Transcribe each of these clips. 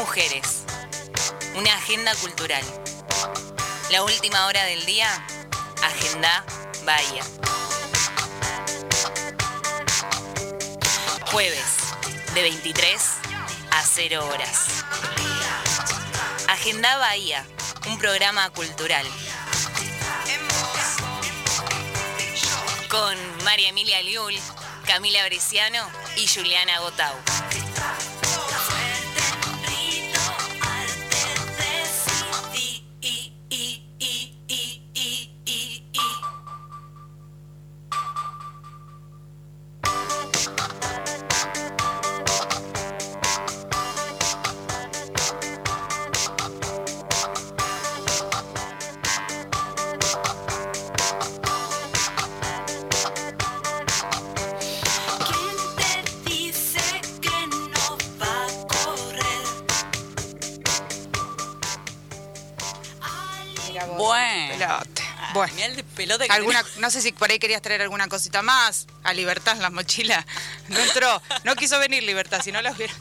mujeres. Una agenda cultural. La última hora del día, Agenda Bahía. Jueves, de 23 a 0 horas. Agenda Bahía, un programa cultural. Con María Emilia Liul, Camila Bresciano y Juliana Gotau. Pelota que Alguna, tenés. no sé si por ahí querías traer alguna cosita más. A Libertad en la mochila. No entró. No quiso venir Libertad, si no la, hubiera-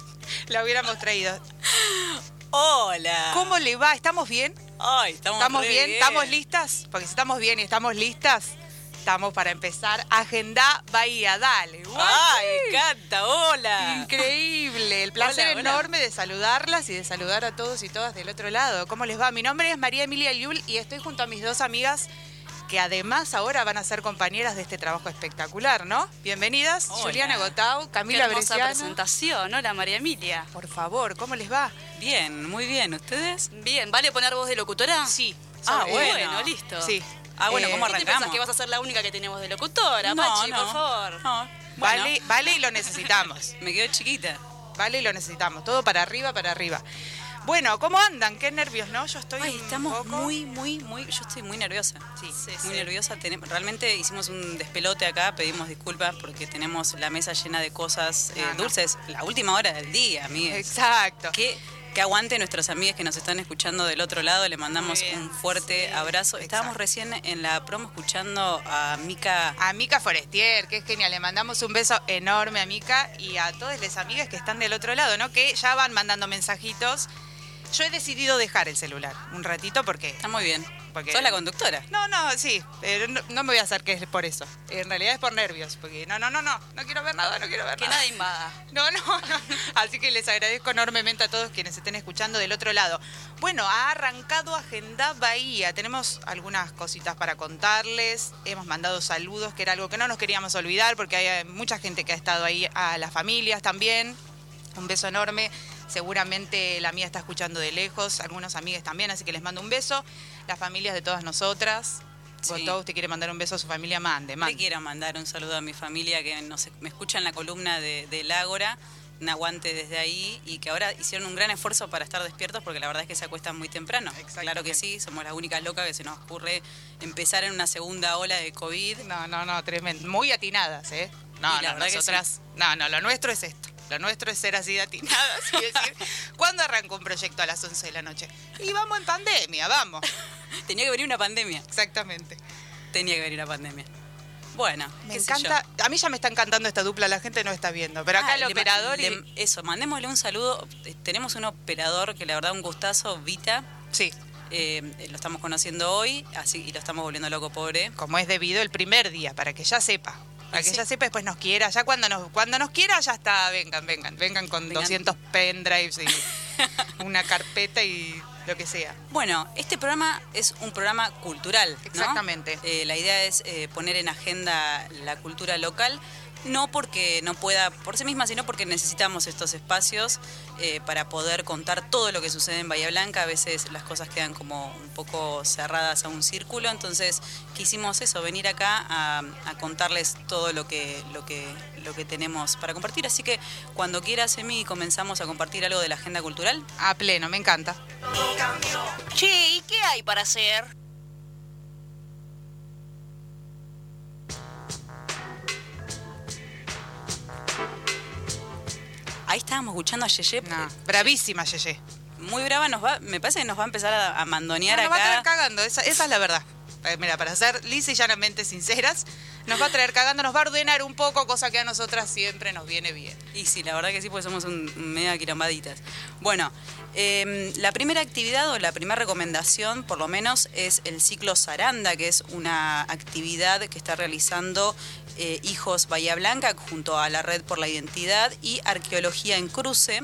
la hubiéramos traído. Hola. ¿Cómo le va? ¿Estamos bien? Ay, estamos, ¿Estamos re bien? ¿Estamos listas? Porque si estamos bien y estamos listas, estamos para empezar. Agenda Bahía, dale. guay. Ay, me encanta. Hola. Increíble, el placer Hola, hola. enorme de saludarlas y de saludar a todos y todas del otro lado. ¿Cómo les va? Mi nombre es María Emilia Liul y estoy junto a mis dos amigas que además ahora van a ser compañeras de este trabajo espectacular, ¿no? Bienvenidas, Hola. Juliana Gotau, Qué Camila hermosa Bresciano. presentación. Hola, María Emilia. Por favor, ¿cómo les va? Bien, muy bien. ¿Ustedes? Bien, ¿vale poner voz de locutora? Sí. Ah, bueno. listo. Sí. Ah, bueno, Eh, ¿cómo ¿Qué te arrancamos? pensás que vas a ser la única que tenemos de locutora, no, Pachi, no. por favor? No. Bueno, Vale, vale y lo necesitamos. Me quedo chiquita. Vale y lo necesitamos. Todo para arriba, para arriba. Bueno, ¿cómo andan? Qué nervios, ¿no? Yo estoy Ay, un estamos poco- muy, muy, muy. Yo estoy muy nerviosa. Sí, sí, muy sí. nerviosa. Realmente hicimos un despelote acá. Pedimos disculpas porque tenemos la mesa llena de cosas eh, dulces. La última hora del día, amigues. Exacto. Que, que aguante nuestras amigas que nos están escuchando del otro lado. Le mandamos bien. un fuerte Sí, abrazo. Estábamos recién en la promo escuchando a Mica. A Mica Forestier, que es genial. Le mandamos un beso enorme a Mica y a todas las amigas que están del otro lado, ¿no? Que ya van mandando mensajitos. Yo he decidido dejar el celular un ratito porque... Está muy bien. Porque- Sos la conductora. No, no, sí, pero no, no me voy a hacer que es por eso. En realidad es por nervios, porque no, no, no, no, no quiero ver nada, no quiero ver Que nada. nada invada. No, no, no. Así que les agradezco enormemente a todos quienes estén escuchando del otro lado. Bueno, ha arrancado Agenda Bahía. Tenemos algunas cositas para contarles. Hemos mandado saludos, que era algo que no nos queríamos olvidar, porque hay eh, mucha gente que ha estado ahí, a las familias también. Un beso enorme. Seguramente la mía está escuchando de lejos, algunos amigos también, así que les mando un beso. Las familias de todas nosotras. Sí. Todo usted quiere mandar un beso a su familia, mande, Le mande. quiero mandar un saludo a mi familia que nos- me escucha en la columna de, del Ágora, un aguante desde ahí y que ahora hicieron un gran esfuerzo para estar despiertos porque la verdad es que se acuestan muy temprano. Claro que sí, somos las únicas locas que se nos ocurre empezar en una segunda ola de COVID. No, no, no, tremendo. Muy atinadas, ¿eh? No, no, nosotras. No, no, lo nuestro es esto. Lo nuestro es ser así de atinadas y decir, ¿cuándo arranca un proyecto a las 11 de la noche? Y vamos en pandemia, vamos. Tenía que venir una pandemia. Exactamente. Tenía que venir una pandemia. Bueno, Me qué sé encanta. yo. A mí ya me está encantando esta dupla, la gente no está viendo. Pero acá Ah, el operador y. le- Eso, mandémosle un saludo. Eh, Tenemos un operador que la verdad un gustazo, Vita. Sí, Eh, lo estamos conociendo hoy, así y lo estamos volviendo loco, pobre. como es debido el primer día, para que ya sepa. Para que Sí. ya sepa, después nos quiera. Ya cuando nos, cuando nos quiera, ya está. Vengan, vengan. Vengan con Vengan. 200 pendrives y una carpeta y lo que sea. Bueno, este programa es un programa cultural. ¿no? Exactamente. Eh, la idea es eh, poner en agenda la cultura local, no porque no pueda por sí misma, sino porque necesitamos estos espacios eh, para poder contar todo lo que sucede en Bahía Blanca. A veces las cosas quedan como un poco cerradas a un círculo, entonces quisimos eso, venir acá a, a contarles todo lo que, lo, que, lo que tenemos para compartir. Así que cuando quieras, Emi, comenzamos a compartir algo de la agenda cultural. A pleno, me encanta. Che, ¿y qué hay para hacer? Ahí estábamos escuchando a Yeye. No, bravísima, Yeye. Muy brava, nos va, me parece que nos va a empezar a, a mandonear No, nos va a acá. estar cagando, esa, esa es la verdad. Eh, Mira, para ser lisa y llanamente sinceras, Nos va a traer cagando, nos va a ordenar un poco, cosa que a nosotras siempre nos viene bien. Y sí, la verdad que sí, porque somos un media quilombaditas. Bueno, eh, la primera actividad o la primera recomendación, por lo menos, es el ciclo Saranda, que es una actividad que está realizando eh, Hijos Bahía Blanca junto a la Red por la Identidad y Arqueología en Cruce.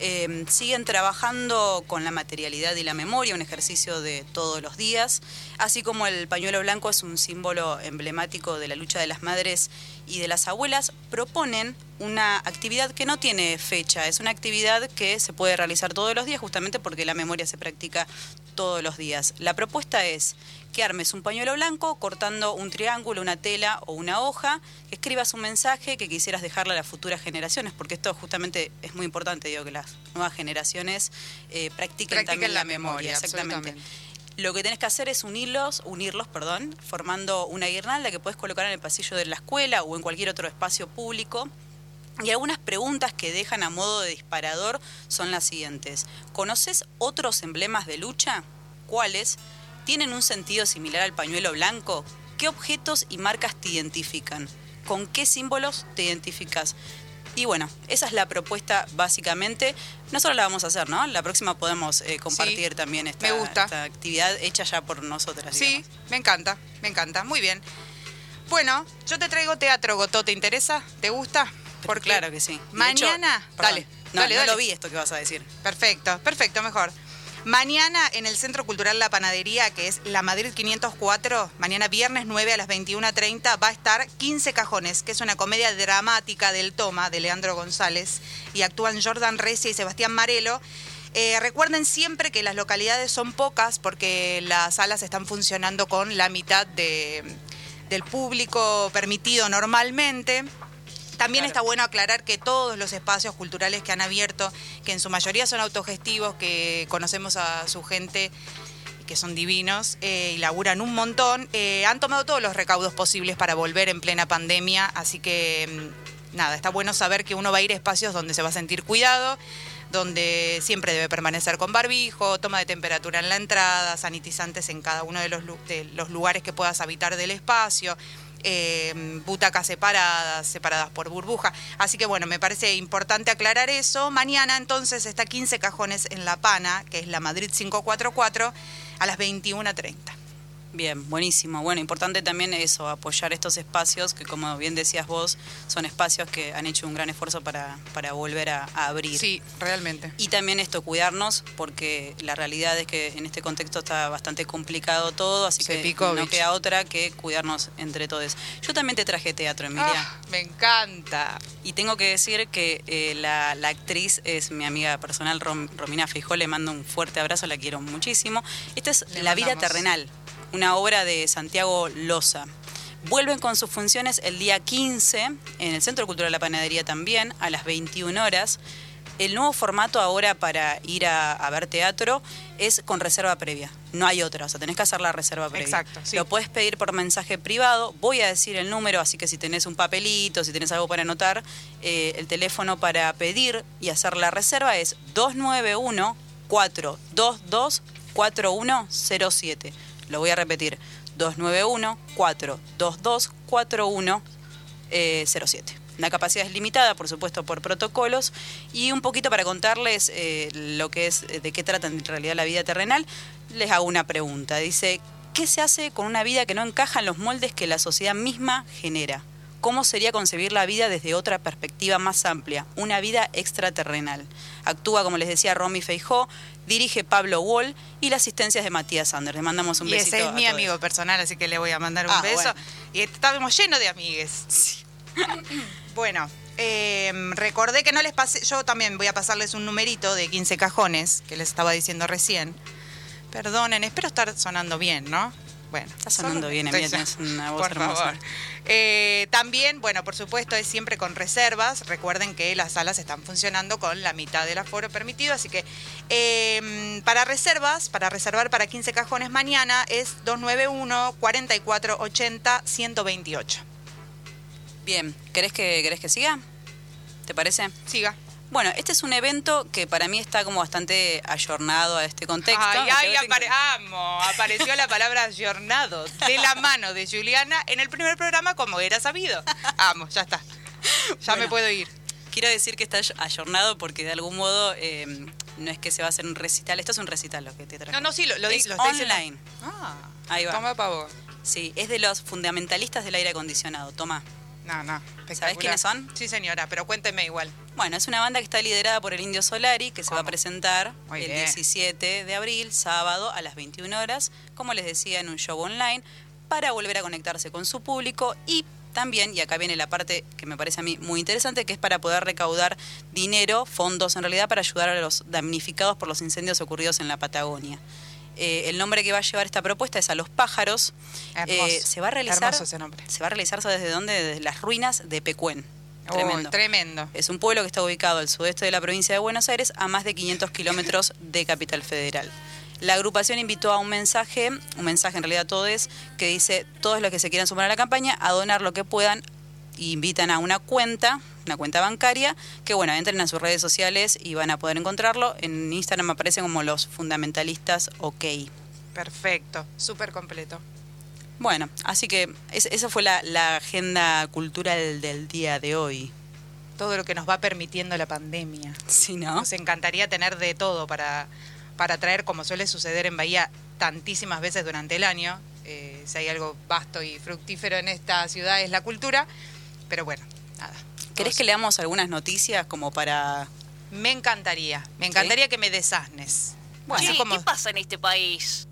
Eh, siguen trabajando con la materialidad y la memoria, un ejercicio de todos los días, así como el pañuelo blanco es un símbolo emblemático de la lucha de las madres y de las abuelas, proponen una actividad que no tiene fecha, es una actividad que se puede realizar todos los días justamente porque la memoria se practica todos los días. La propuesta es que armes un pañuelo blanco cortando un triángulo, una tela o una hoja, que escribas un mensaje que quisieras dejarle a las futuras generaciones, porque esto justamente es muy importante, digo, que las nuevas generaciones eh, practiquen, Practiquen también la la memoria. memoria, Exactamente. Lo que tenés que hacer es unirlos, unirlos, perdón, formando una guirnalda que puedes colocar en el pasillo de la escuela o en cualquier otro espacio público. Y algunas preguntas que dejan a modo de disparador son las siguientes. ¿Conoces otros emblemas de lucha? ¿Cuáles? ¿Tienen un sentido similar al pañuelo blanco? ¿Qué objetos y marcas te identifican? ¿Con qué símbolos te identificas? Y bueno, esa es la propuesta básicamente. Nosotros la vamos a hacer, ¿no? La próxima podemos eh, compartir Sí, también esta, me gusta. esta actividad hecha ya por nosotras. Sí, digamos. me encanta, me encanta. Muy bien. Bueno, yo te traigo teatro, Gotó, ¿te interesa? ¿Te gusta? Porque claro que sí. Mañana, hecho, dale, no, dale, no dale. lo vi esto que vas a decir. Perfecto, perfecto, mejor. Mañana en el Centro Cultural La Panadería, que es la Madrid 504, mañana viernes 9 a las 21.30, va a estar 15 Cajones, que es una comedia dramática del Toma, de Leandro González, y actúan Jordan Recia y Sebastián Marelo. Eh, recuerden siempre que las localidades son pocas porque las salas están funcionando con la mitad de- del público permitido normalmente. También Claro. está bueno aclarar que todos los espacios culturales que han abierto, que en su mayoría son autogestivos, que conocemos a su gente, que son divinos eh, y laburan un montón, eh, han tomado todos los recaudos posibles para volver en plena pandemia, así que mm, nada, está bueno saber que uno va a ir a espacios donde se va a sentir cuidado, donde siempre debe permanecer con barbijo, toma de temperatura en la entrada, sanitizantes en cada uno de los, de los lugares que puedas habitar del espacio, eh, butacas separadas, separadas por burbuja. Así que bueno, me parece importante aclarar eso. Mañana entonces está 15 cajones en La Pana, que es la Madrid 544, a las 21.30. Bien, buenísimo. Bueno, importante también eso, apoyar estos espacios que, como bien decías vos, son espacios que han hecho un gran esfuerzo para, para volver a, a abrir. Sí, realmente. Y también esto, cuidarnos, porque la realidad es que en este contexto está bastante complicado todo, así que no queda otra que cuidarnos entre todos. Yo también te traje teatro, Emilia. Ah, me encanta. Y tengo que decir que eh, la, la actriz es mi amiga personal, Rom- Romina Feijó, le mando un fuerte abrazo, la quiero muchísimo. Esta es Le La vida terrenal, una obra de Santiago Loza. Vuelven con sus funciones el día 15 en el Centro Cultural de la Panadería también, a las 21 horas. El nuevo formato ahora para ir a, a ver teatro es con reserva previa. No hay otra, o sea, tenés que hacer la reserva previa. Exacto, sí. Lo puedes pedir por mensaje privado. Voy a decir el número, así que si tenés un papelito, si tenés algo para anotar, eh, el teléfono para pedir y hacer la reserva es 291-422-4107. Lo voy a repetir, 291-422-4107. Eh, La capacidad es limitada, por supuesto, por protocolos. Y un poquito para contarles eh, lo que es, eh, de qué trata en realidad la vida terrenal, les hago una pregunta. Dice, ¿qué se hace con una vida que no encaja en los moldes que la sociedad misma genera? ¿Cómo sería concebir la vida desde otra perspectiva más amplia? Una vida extraterrenal. Actúa, como les decía, Romy Feijó, dirige Pablo Wall y la asistencia es de Matías Sanders. Le mandamos un y besito. ese es a mi todos. amigo personal, así que le voy a mandar un Ah, beso. bueno. Y estábamos llenos de amigues. bueno, eh, recordé que no les pasé, yo también voy a pasarles un numerito de 15 cajones que les estaba diciendo recién. Perdonen, espero estar sonando bien, ¿no? Bueno, Está sonando bien, son- tenés una voz Por hermosa. favor. Eh, también, bueno, por supuesto, es siempre con reservas. Recuerden que las salas están funcionando con la mitad del aforo permitido, así que eh, para reservas, para reservar para 15 cajones mañana es 291-4480-128. Bien, ¿querés que, ¿querés que siga? ¿Te parece? Siga. Bueno, este es un evento que para mí está como bastante ayornado a este contexto. Ay, ay, amo, apareció la palabra ayornado de la mano de Juliana en el primer programa como era sabido. Amo, ya está. Ya me puedo ir. Quiero decir que está ayornado porque de algún modo eh, no es que se va a hacer un recital. Esto es un recital lo que te traje. No, no, sí, lo, lo, Es lo online. Ah, Ahí va. Toma pavo. Sí, es de los fundamentalistas del aire acondicionado. Toma. No, no. ¿Sabés espectacular. quiénes son? Sí, señora, pero cuénteme igual. Bueno, es una banda que está liderada por el Indio Solari, que se va a presentar Muy el bien. 17 de abril, sábado, a las 21 horas, como les decía, en un show online, para volver a conectarse con su público y también, y acá viene la parte que me parece a mí muy interesante, que es para poder recaudar dinero, fondos en realidad, para ayudar a los damnificados por los incendios ocurridos en la Patagonia. Eh, el nombre que va a llevar esta propuesta es A los pájaros. Eh, se va a realizar. Hermoso ese nombre. Se va a realizar ¿sabes desde dónde? Desde las ruinas de Pecuén. Oh, Tremendo. tremendo. Es un pueblo que está ubicado al sudeste de la provincia de Buenos Aires, a más de 500 kilómetros de Capital Federal. La agrupación invitó a un mensaje, un mensaje en realidad todo es, que dice todos los que se quieran sumar a la campaña a donar lo que puedan y invitan a una cuenta, una cuenta bancaria, que bueno, entren a sus redes sociales y van a poder encontrarlo. En Instagram aparecen como los fundamentalistas OK. Perfecto. Súper completo. Bueno, así que es- esa fue la, la agenda cultural del día de hoy. Todo lo que nos va permitiendo la pandemia. Sí, ¿no? Nos encantaría tener de todo para, para traer, como suele suceder en Bahía tantísimas veces durante el año. Eh, si hay algo vasto y fructífero en esta ciudad es la cultura. Pero bueno, nada. ¿Querés que leamos algunas noticias como para Me encantaría. Me encantaría que me desasnes. Bueno. Así Sí, como- ¿qué pasa en este país?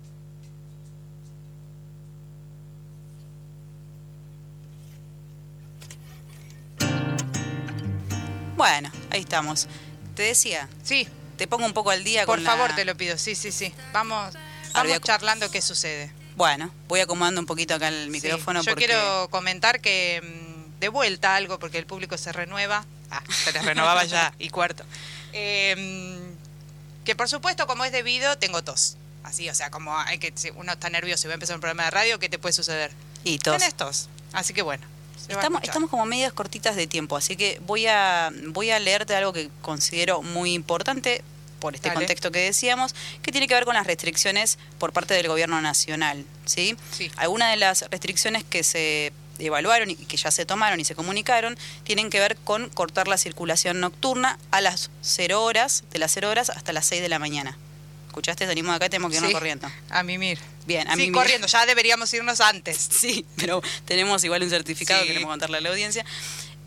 Bueno, ahí estamos. Te decía, Sí, te pongo un poco al día por con favor la- te lo pido. Sí, sí, sí. Vamos, vamos a- charlando qué sucede. Bueno, voy acomodando un poquito acá el Sí, micrófono Yo porque quiero comentar que mm, de vuelta algo, porque el público se renueva. Ah, se les renovaba ya, y cuarto. Eh, mm, que por supuesto, como es debido, tengo tos. Así, o sea, como hay que, si uno está nervioso y va a empezar un programa de radio, ¿qué te puede suceder? y tos. Tenés tos. Así que bueno. Estamos, estamos como medias cortitas de tiempo, así que voy a, voy a leerte algo que considero muy importante por este Dale. contexto que decíamos, que tiene que ver con las restricciones por parte del gobierno nacional. ¿sí? Sí. Algunas de las restricciones que se evaluaron y que ya se tomaron y se comunicaron tienen que ver con cortar la circulación nocturna a las 0 horas, de las 0 horas hasta las 6 de la mañana. ¿Escuchaste? Salimos de acá, tenemos que irnos Sí, corriendo. A mimir. Bien, a sí, mimir. corriendo. Ya deberíamos irnos antes. Sí, pero tenemos igual un certificado, Sí. queremos contarle a la audiencia.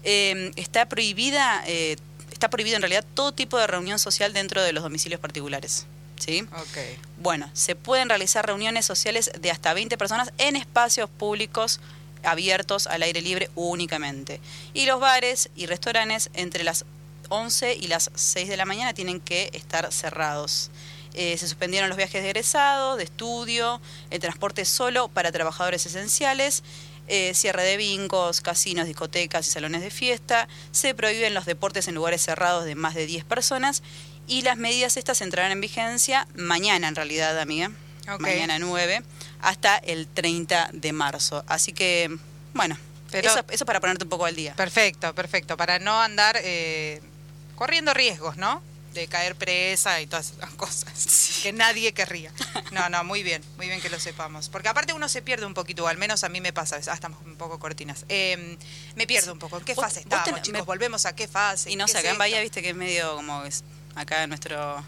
Eh, está prohibida, eh, está prohibido en realidad todo tipo de reunión social dentro de los domicilios particulares. ¿Sí? Ok. Bueno, se pueden realizar reuniones sociales de hasta 20 personas en espacios públicos abiertos al aire libre únicamente. Y los bares y restaurantes entre las 11 y las 6 de la mañana tienen que estar cerrados. Eh, se suspendieron los viajes de egresado, de estudio, el transporte solo para trabajadores esenciales, eh, cierre de bingos, casinos, discotecas y salones de fiesta, se prohíben los deportes en lugares cerrados de más de 10 personas y las medidas estas entrarán en vigencia mañana en realidad, amiga, mañana 9, hasta el 30 de marzo. Así que, bueno, Pero- eso, eso para ponerte un poco al día. Perfecto, perfecto. Para no andar eh, corriendo riesgos, ¿no? De caer presa y todas esas cosas que nadie querría. No, no, muy bien, muy bien que lo sepamos. Porque aparte uno se pierde un poquito, o al menos a mí me pasa. Ah, estamos un poco cortinas. Eh, me pierdo un poco. ¿En qué fase estamos, tenés- chicos? me- Volvemos a qué fase. Y no ¿Qué sé, acá en Bahía, viste que es medio como es acá nuestro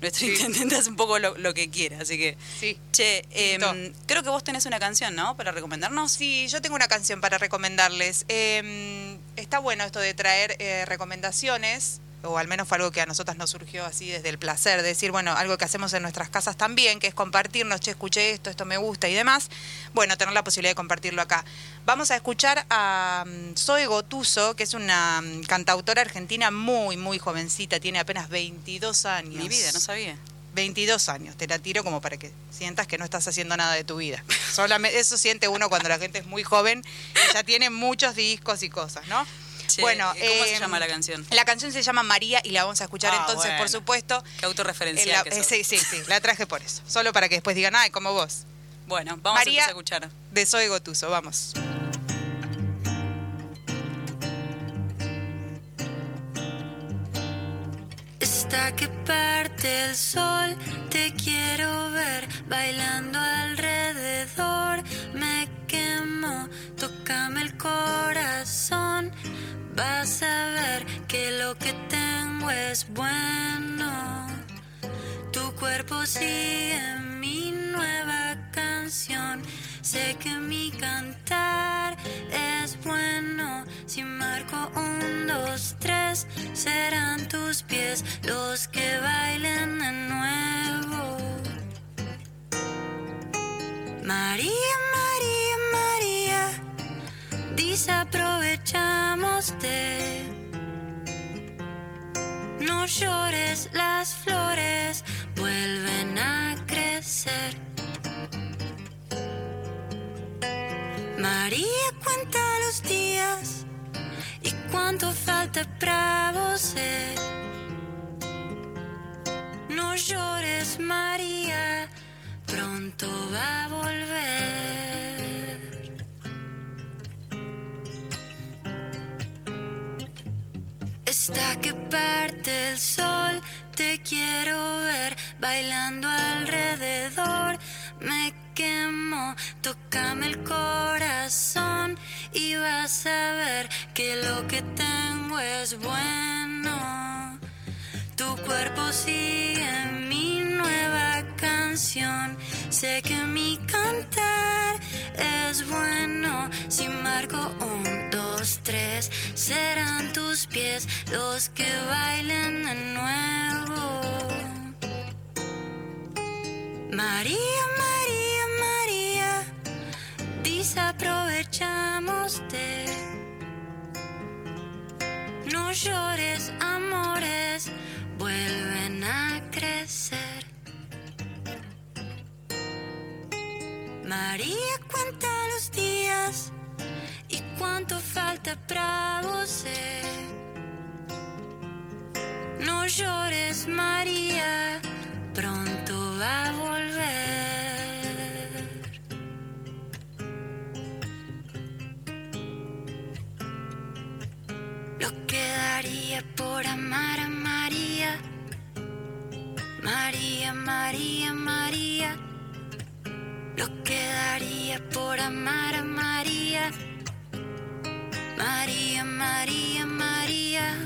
nuestro Sí. intendente hace un poco lo, lo que quiere, así que Sí. che, em, creo que vos tenés una canción, ¿no? Para recomendarnos. Sí, yo tengo una canción para recomendarles. Eh, está bueno esto de traer eh, recomendaciones, o al menos fue algo que a nosotras nos surgió así desde el placer, de decir, bueno, algo que hacemos en nuestras casas también, que es compartirnos, che, escuché esto, esto me gusta y demás. Bueno, tener la posibilidad de compartirlo acá. Vamos a escuchar a mm, Zoe Gotuso, que es una mm, cantautora argentina muy, muy jovencita, tiene apenas 22 años. Mi vida, no sabía. 22 años, te la tiro como para que sientas que no estás haciendo nada de tu vida. Solamente eso siente uno cuando la gente es muy joven y ya tiene muchos discos y cosas, ¿no? Che, bueno, ¿cómo se eh, llama la canción? La canción se llama María y la vamos a escuchar Ah, entonces, por bueno. supuesto. Qué autorreferencial en la- que eh, sos. sí, sí, sí, la traje por eso. Solo para que después digan, ay, como vos. Bueno, vamos María- a empezar a escuchar. De Zoe Gotuso, vamos. Está que parte el sol, te quiero ver bailando alrededor. Me quemo, tócame el corazón. Vas a ver que lo que tengo es bueno. Tu cuerpo sigue mi nueva canción. Sé que mi cantar es bueno. Si marco un, dos, tres, serán tus pies los que bailen de nuevo. María, María, María, desaprovechamos No llores, las flores vuelven a crecer. María cuenta los días y cuánto falta para vos. No llores, María, pronto va a volver. Está que parte el sol, te quiero ver bailando alrededor. Me quemo, tócame el corazón y vas a ver que lo que tengo es bueno. Tu cuerpo sigue mi nueva Sé que mi cantar es bueno. Si marco un, dos, tres, serán tus pies los que bailen de nuevo. María, María, María, desaprovechamos de. No llores, amores, vuelven a crecer. María cuenta los días y cuánto falta para vos. No llores, María, pronto va a volver. Lo que daría por amar a María. María, María, María. Por amar a María. María, María, María.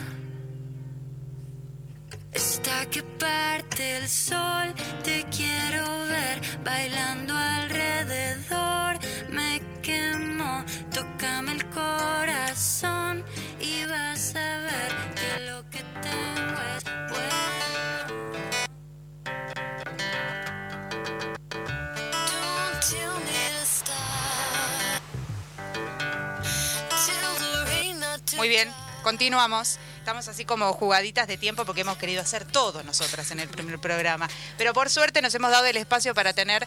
Está que parte el sol, te quiero ver bailando continuamos. Estamos así como jugaditas de tiempo porque hemos querido hacer todo nosotras en el primer programa. Pero por suerte nos hemos dado el espacio para tener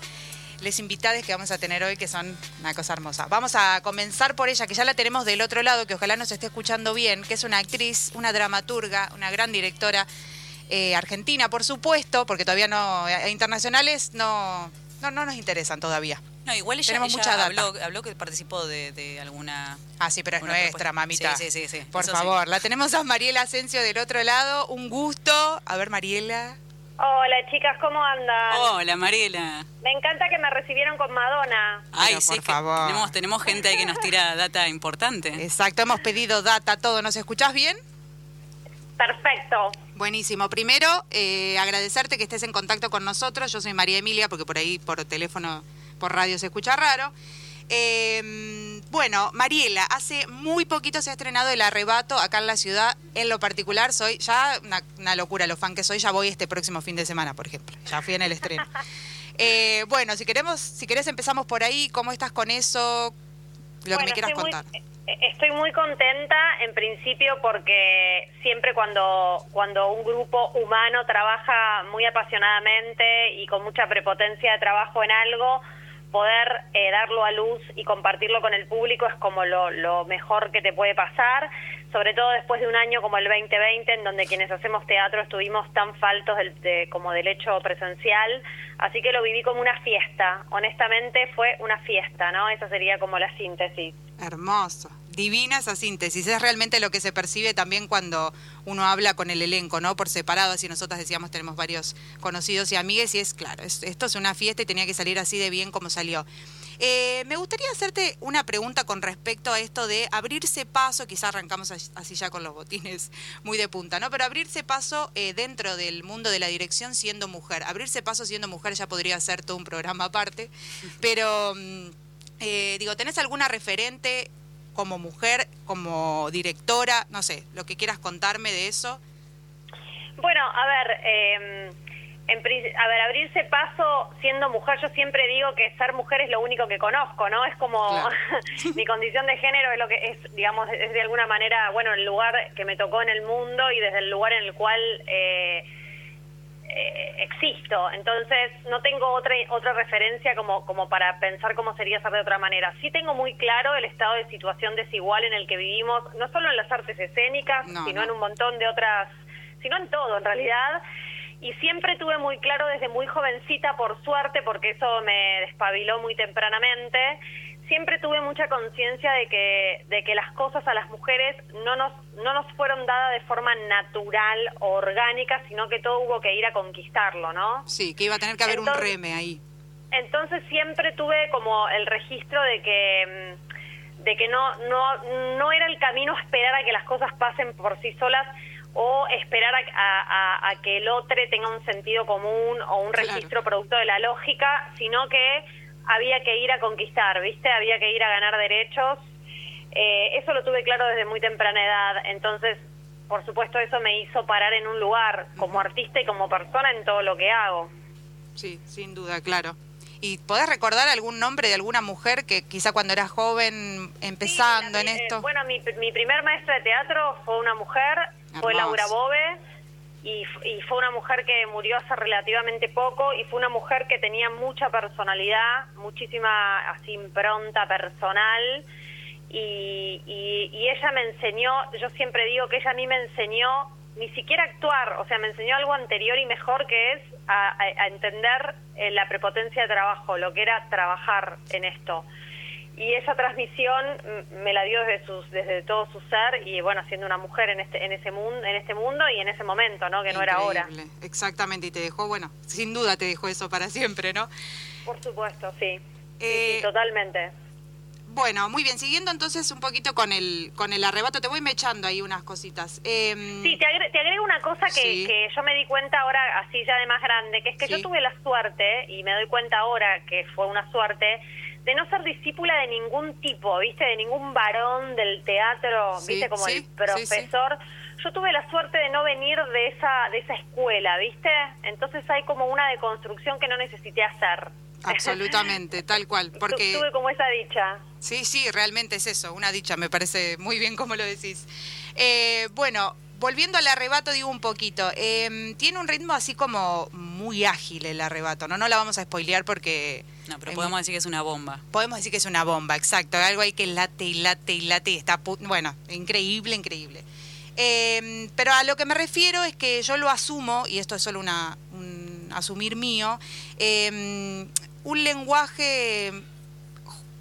les invitadas que vamos a tener hoy, que son una cosa hermosa. Vamos a comenzar por ella, que ya la tenemos del otro lado, que ojalá nos esté escuchando bien, que es una actriz, una dramaturga, una gran directora eh, argentina, por supuesto, porque todavía no, eh, internacionales no, no, no nos interesan todavía. No, igual ella, Tenemos ella mucha data. habló, habló que participó de, de alguna... Ah, sí, pero es nuestra, propuesta. mamita. Sí, sí, sí, sí. Por Eso sí. favor, la tenemos a Mariela Asensio del otro lado. Un gusto. A ver, Mariela. Hola chicas, ¿cómo andan? Hola, Mariela. Me encanta que me recibieron con Madonna. Ay, Pero, sí, por favor. Tenemos, tenemos gente ahí que nos tira data importante. Exacto, hemos pedido data, todo. ¿Nos escuchás bien? Perfecto. Buenísimo. Primero, eh, agradecerte que estés en contacto con nosotros. Yo soy María Emilia, porque por ahí, por teléfono, por radio se escucha raro. Eh, bueno, Mariela, hace muy poquito se ha estrenado El Arrebato acá en la ciudad. En lo particular, soy ya una, una locura lo fan que soy. Ya voy este próximo fin de semana, por ejemplo. Ya fui en el estreno. Eh, bueno, si queremos, si querés empezamos por ahí. ¿Cómo estás con eso? Lo que me quieras estoy muy- contar. eh, estoy muy contenta en principio porque siempre cuando, cuando un grupo humano trabaja muy apasionadamente y con mucha prepotencia de trabajo en algo, poder eh, darlo a luz y compartirlo con el público es como lo, lo mejor que te puede pasar, sobre todo después de un año como el 2020, en donde quienes hacemos teatro estuvimos tan faltos del, de, como del hecho presencial, así que lo viví como una fiesta, honestamente fue una fiesta, ¿no? Esa sería como la síntesis. Hermoso. Divina esa síntesis. Es realmente lo que se percibe también cuando uno habla con el elenco, ¿no? Por separado, así nosotras decíamos, tenemos varios conocidos y amigues y es claro, es- esto es una fiesta y tenía que salir así de bien como salió. Eh, me gustaría hacerte una pregunta con respecto a esto de abrirse paso, quizá arrancamos as- así ya con los botines muy de punta, ¿no? Pero abrirse paso eh, dentro del mundo de la dirección siendo mujer. Abrirse paso siendo mujer ya podría ser todo un programa aparte, pero mm, eh, digo, ¿tenés alguna referente como mujer, como directora? No sé, lo que quieras contarme de eso. Bueno, a ver, eh, en a ver, abrirse paso siendo mujer, yo siempre digo que ser mujer es lo único que conozco, ¿no? Es como Claro. mi condición de género es lo que es, digamos, es de alguna manera, bueno, el lugar que me tocó en el mundo y desde el lugar en el cual eh, existo. Entonces, no tengo otra otra referencia como, como para pensar cómo sería ser de otra manera. Sí tengo muy claro el estado de situación desigual en el que vivimos, no solo en las artes escénicas, No, sino no. en un montón de otras, sino en todo en realidad. Y siempre tuve muy claro desde muy jovencita, por suerte, porque eso me despabiló muy tempranamente, siempre tuve mucha conciencia de que, de que las cosas a las mujeres no nos, no nos fueron dadas de forma natural o orgánica, sino que todo hubo que ir a conquistarlo, ¿no? Sí, que iba a tener que haber un reme ahí. Entonces siempre tuve como el registro de que mm, de que no no no era el camino esperar a que las cosas pasen por sí solas o esperar a, a- que el otro tenga un sentido común o un Claro. registro producto de la lógica, sino que había que ir a conquistar, ¿viste? Había que ir a ganar derechos. Eh, eso lo tuve claro desde muy temprana edad, entonces, por supuesto, eso me hizo parar en un lugar como artista y como persona en todo lo que hago. Sí, sin duda, claro. ¿Y podés recordar algún nombre de alguna mujer que quizá cuando eras joven, empezando Sí, en eh, esto? bueno, mi, mi primer maestra de teatro fue una mujer, fue. Laura Bove, y, y fue una mujer que murió hace relativamente poco, y fue una mujer que tenía mucha personalidad, muchísima así impronta personal, y, y, y ella me enseñó, yo siempre digo que ella a mí me enseñó ni siquiera actuar, o sea, me enseñó algo anterior y mejor que es a, a- a entender eh, la prepotencia de trabajo, lo que era trabajar en esto. Y esa transmisión me la dio desde sus, desde todo su ser y bueno, siendo una mujer en este en ese mundo, en este mundo y en ese momento, ¿no? Que no era ahora. Exactamente, y te dejó, bueno, sin duda te dejó eso para siempre, ¿no? Por supuesto, sí. Sí, Eh, sí, totalmente. Bueno, muy bien, siguiendo entonces un poquito con el con el arrebato, te voy mechando ahí unas cositas. Em, Sí, te, agre- te agrego una cosa que, Sí. que yo me di cuenta ahora, así ya de más grande, que es que Sí. yo tuve la suerte, y me doy cuenta ahora que fue una suerte, de no ser discípula de ningún tipo, ¿viste? De ningún varón del teatro, Sí, ¿viste? Como sí, el sí. profesor. Yo tuve la suerte de no venir de esa, de esa escuela, ¿viste? Entonces hay como una deconstrucción que no necesité hacer. absolutamente, tal cual, porque Tuve como esa dicha. Sí, sí, realmente es eso, una dicha, me parece muy bien como lo decís. Eh, bueno, volviendo al arrebato, digo un poquito, eh, tiene un ritmo así como muy ágil el arrebato, ¿no? No la vamos a spoilear porque... No, pero podemos decir que es una bomba. Podemos decir que es una bomba, exacto, algo ahí que late y late y late y está... pu- Bueno, increíble, increíble. Eh, pero a lo que me refiero es que yo lo asumo, y esto es solo una, un asumir mío, eh, un lenguaje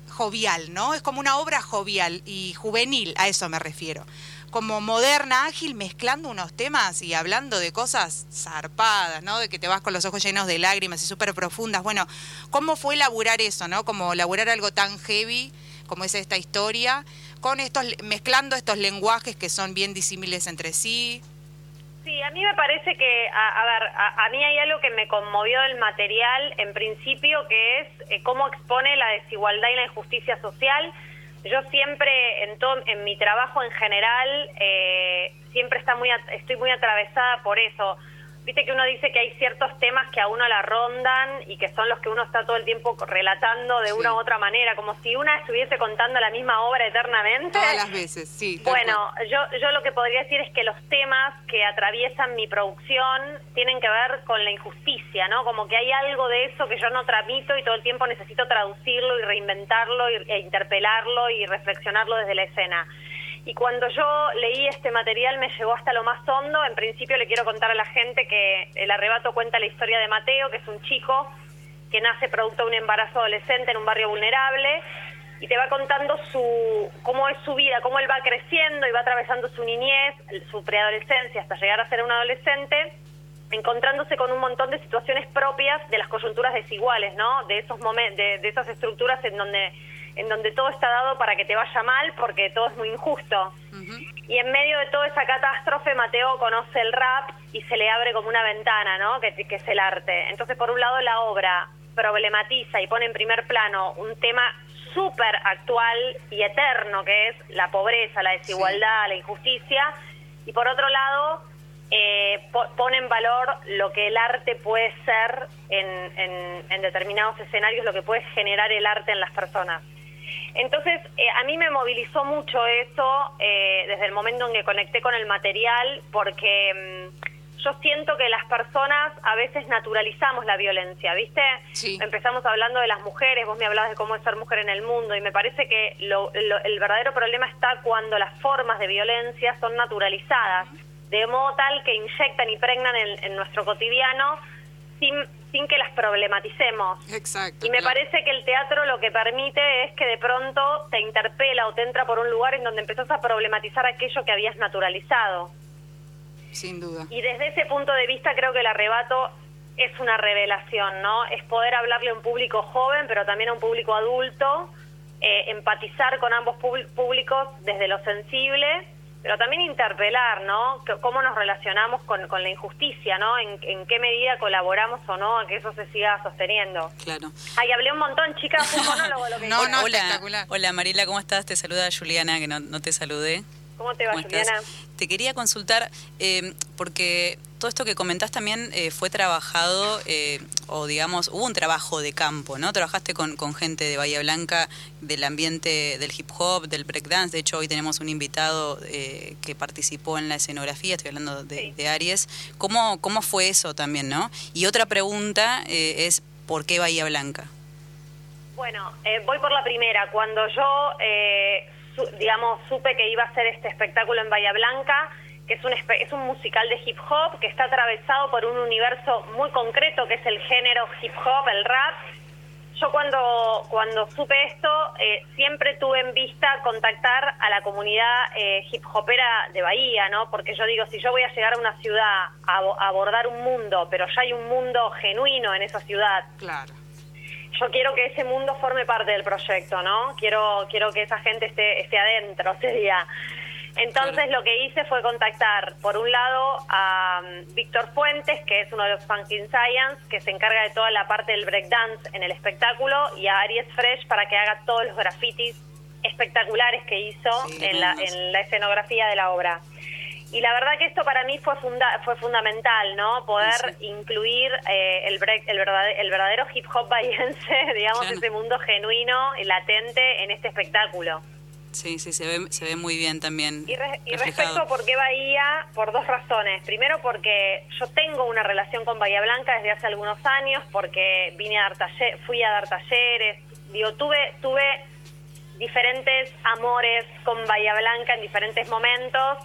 jovial, ¿no? Es como una obra jovial y juvenil, a eso me refiero. Como moderna, ágil, mezclando unos temas y hablando de cosas zarpadas, ¿no? De que te vas con los ojos llenos de lágrimas y súper profundas. Bueno, ¿cómo fue laburar eso, ¿no? Como laburar algo tan heavy como es esta historia, con estos, mezclando estos lenguajes que son bien disímiles entre sí. Sí, a mí me parece que, a, a ver, a, a mí hay algo que me conmovió del material, en principio, que es eh, cómo expone la desigualdad y la injusticia social. Yo siempre, en todo, en mi trabajo en general, eh, siempre está muy, estoy muy atravesada por eso. Viste que uno dice que hay ciertos temas que a uno la rondan y que son los que uno está todo el tiempo relatando de Sí. una u otra manera, como si una estuviese contando la misma obra eternamente. Todas las veces, sí. Bueno, cual. yo, yo lo que podría decir es que los temas que atraviesan mi producción tienen que ver con la injusticia, ¿no? Como que hay algo de eso que yo no tramito y todo el tiempo necesito traducirlo y reinventarlo e interpelarlo y reflexionarlo desde la escena. Y cuando yo leí este material me llegó hasta lo más hondo. En principio le quiero contar a la gente que El Arrebato cuenta la historia de Mateo, que es un chico que nace producto de un embarazo adolescente en un barrio vulnerable y te va contando su cómo es su vida, cómo él va creciendo y va atravesando su niñez, su preadolescencia hasta llegar a ser un adolescente, encontrándose con un montón de situaciones propias de las coyunturas desiguales, ¿no? De esos de esas estructuras en donde en donde todo está dado para que te vaya mal porque todo es muy injusto. Y en medio de toda esa catástrofe, Mateo conoce el rap y se le abre como una ventana, ¿no? Que, que es el arte. Entonces, por un lado, la obra problematiza y pone en primer plano un tema súper actual y eterno, que es la pobreza, la desigualdad, la injusticia. Y por otro lado, eh, po- pone en valor lo que el arte puede ser en, en- en determinados escenarios, lo que puede generar el arte en las personas. Entonces, eh, a mí me movilizó mucho eso eh, desde el momento en que conecté con el material, porque mm, yo siento que las personas a veces naturalizamos la violencia, ¿viste? Sí. Empezamos hablando de las mujeres, vos me hablabas de cómo es ser mujer en el mundo, y me parece que lo- lo- el verdadero problema está cuando las formas de violencia son naturalizadas, de modo tal que inyectan y pregnan en, en nuestro cotidiano sin, sin que las problematicemos. Exacto. Y me claro. parece que el teatro lo que permite es que de pronto te interpela o te entra por un lugar en donde empezás a problematizar aquello que habías naturalizado. Sin duda. Y desde ese punto de vista creo que el arrebato es una revelación, ¿no? Es poder hablarle a un público joven, pero también a un público adulto, eh, empatizar con ambos públicos desde lo sensible, pero también interpelar, ¿no? C- Cómo nos relacionamos con, con la injusticia, ¿no? En, en qué medida colaboramos o no a que eso se siga sosteniendo. Claro. Ay, hablé un montón, chicas, fue un monólogo lo que No, no, hola, espectacular. hola Mariela, ¿cómo estás? Te saluda Juliana, que no, no te saludé. ¿Cómo te va, ¿Cómo estás? Juliana? Te quería consultar, eh, porque todo esto que comentás también eh, fue trabajado, eh, o digamos, hubo un trabajo de campo, ¿no? Trabajaste con, con gente de Bahía Blanca, del ambiente del hip hop, del breakdance. De hecho, hoy tenemos un invitado eh, que participó en la escenografía, estoy hablando de, Sí. de Aries. ¿Cómo, ¿Cómo fue eso también, no? Y otra pregunta eh, es, ¿por qué Bahía Blanca? Bueno, eh, voy por la primera. Cuando yo, eh, su- digamos, supe que iba a hacer este espectáculo en Bahía Blanca, es un, es un musical de hip hop que está atravesado por un universo muy concreto que es el género hip hop, el rap. Yo cuando, cuando supe esto, eh, siempre tuve en vista contactar a la comunidad eh, hip hopera de Bahía, ¿no? Porque yo digo, si yo voy a llegar a una ciudad a, a abordar un mundo, pero ya hay un mundo genuino en esa ciudad, Claro. yo quiero que ese mundo forme parte del proyecto, ¿no? Quiero, quiero que esa gente esté, esté adentro, sería. Entonces Claro. lo que hice fue contactar, por un lado, a um, Víctor Fuentes, que es uno de los Funkin Science, que se encarga de toda la parte del breakdance en el espectáculo, y a Aries Fresh para que haga todos los grafitis espectaculares que hizo Sí, en, la, en la escenografía de la obra. Y la verdad que esto para mí fue funda fue fundamental, ¿no? Poder Sí. incluir eh, el, break, el, verdadero, el verdadero hip hop bahiense, digamos, Claro. ese mundo genuino y latente en este espectáculo. Sí, sí, se ve, se ve muy bien también. Y, re- y reflejado. respecto a por qué Bahía, por dos razones. Primero porque yo tengo una relación con Bahía Blanca desde hace algunos años, porque vine a dar taller, fui a dar talleres, digo, tuve, tuve diferentes amores con Bahía Blanca en diferentes momentos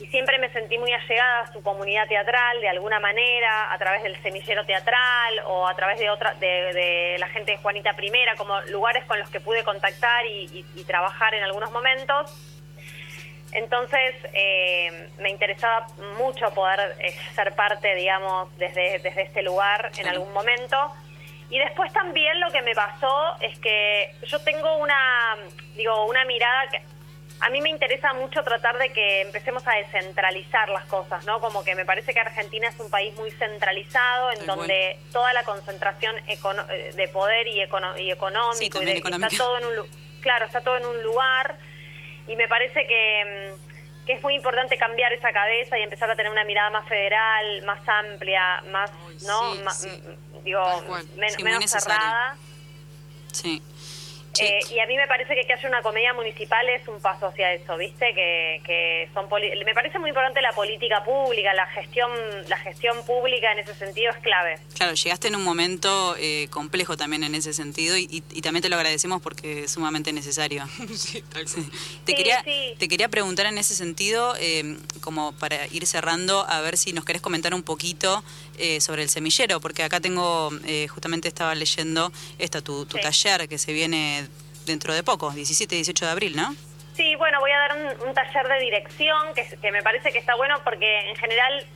y siempre me sentí muy allegada a su comunidad teatral de alguna manera, a través del semillero teatral o a través de otra de, de la gente de Juanita Primera, como lugares con los que pude contactar y, y- y trabajar en algunos momentos. Entonces eh, me interesaba mucho poder eh, ser parte, digamos, desde, desde este lugar en algún momento. Y después también lo que me pasó es que yo tengo una, digo, una mirada que a mí me interesa mucho tratar de que empecemos a descentralizar las cosas, ¿no? Como que me parece que Argentina es un país muy centralizado, en donde toda la concentración eh, de poder y, econo- y económico, Sí, y también de- económica. está todo en un, claro, está todo en un lugar y me parece que, mm, que es muy importante cambiar esa cabeza y empezar a tener una mirada más federal, más amplia, más, ¿no? sí, Ma- sí. mm, digo, men- menos necesario. cerrada. Sí. Eh, y a mí me parece que que haya una comedia municipal es un paso hacia eso, ¿viste? Que, que son poli- me parece muy importante la política pública, la gestión la gestión pública en ese sentido es clave. Claro, llegaste en un momento eh, complejo también en ese sentido y, y- y también te lo agradecemos porque es sumamente necesario. sí, tal Sí. cual. Te, Sí, quería, sí. te quería preguntar en ese sentido, eh, como para ir cerrando, a ver si nos querés comentar un poquito eh, sobre el semillero, porque acá tengo, eh, justamente estaba leyendo esta, tu, tu taller que se viene dentro de poco, 17 y 18 de abril, ¿no? Sí, bueno, voy a dar un, taller de dirección que, me parece que está bueno porque en general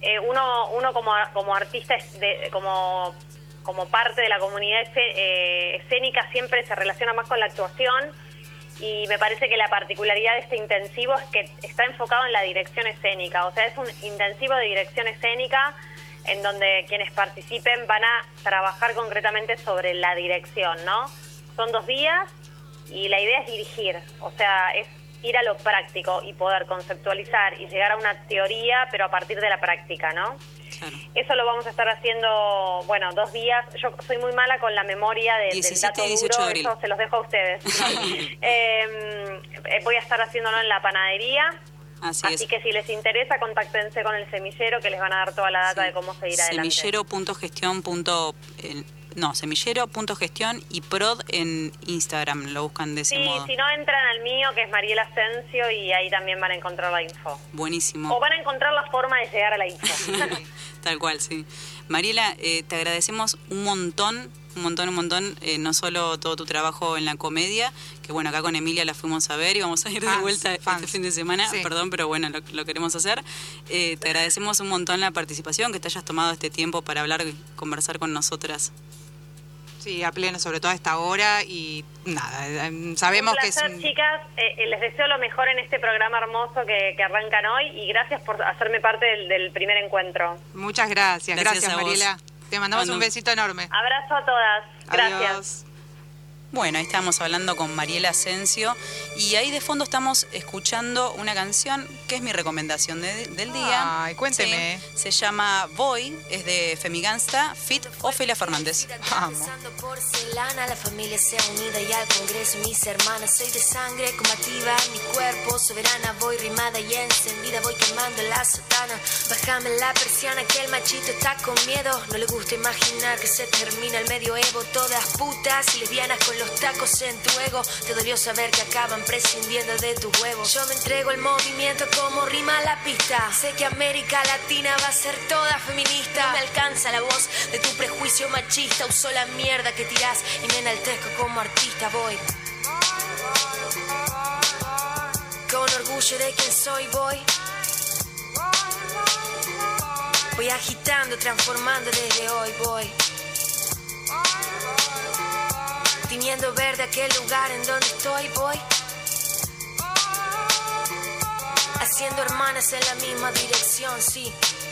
eh, uno, uno como, como artista, de- como, como parte de la comunidad eh, escénica siempre se relaciona más con la actuación y me parece que la particularidad de este intensivo es que está enfocado en la dirección escénica, o sea, es un intensivo de dirección escénica en donde quienes participen van a trabajar concretamente sobre la dirección, ¿no? Son dos días y la idea es dirigir, o sea, es ir a lo práctico y poder conceptualizar y llegar a una teoría, pero a partir de la práctica, ¿no? Claro. Eso lo vamos a estar haciendo, bueno, dos días. Yo soy muy mala con la memoria de- del 17 dato y 18 duro, de abril. eso se los dejo a ustedes. Eh, eh, voy a estar haciéndolo en la panadería. Así, Así, es. que si les interesa, contáctense con el semillero que les van a dar toda la data Sí. de cómo seguir adelante. Semillero.gestión. No, semillero.gestión y prod en Instagram. Lo buscan de ese Sí, modo. si no entran al mío, que es Mariela Asensio, y ahí también van a encontrar la info. Buenísimo. O van a encontrar la forma de llegar a la info. Tal cual, sí. Mariela, eh, te agradecemos un montón, un montón, un montón, eh, no solo todo tu trabajo en la comedia, que bueno, acá con Emilia la fuimos a ver y vamos a ir de vuelta fans. este fin de semana, Sí. perdón, pero bueno, lo, lo queremos hacer. Eh, te agradecemos un montón la participación, que te hayas tomado este tiempo para hablar y conversar con nosotras. Sí, a pleno, sobre todo a esta hora y nada, eh, sabemos un que es placer, un- chicas. Eh, eh, les deseo lo mejor en este programa hermoso que, que arrancan hoy y gracias por hacerme parte del, del primer encuentro. Muchas gracias, Gracias gracias. Mariela. Te mandamos un- besito enorme. Abrazo a todas. Gracias. Adiós. Bueno, ahí estamos hablando con Mariela Asensio y ahí de fondo estamos escuchando una canción que es mi recomendación de- del día. Ay, cuénteme. Sí, se llama Boy, es de Femigansta, Fit Ofelia Fernández. Vamos. Porcelana, la familia sea unida y al congreso mis hermanas. Soy de sangre combativa, mi cuerpo soberana. Voy rimada y encendida, voy quemando la sotana. Bájame la persiana que el machito está con miedo. No le gusta imaginar que se termina el medioevo. Todas putas y lesbianas con los tacos en tu ego. Te dolió saber que acaban prescindiendo de tu huevo. Yo me entrego al movimiento como rima la pista. Sé que América Latina va a ser toda feminista. No me alcanza la voz de tu prejuicio machista. Uso la mierda que tirás y me enaltezco como artista. Voy. Con orgullo de quien soy, voy. Voy agitando, transformando desde hoy, voy. Tiñendo verde aquel lugar en donde estoy, voy. Haciendo hermanas en la misma dirección, sí.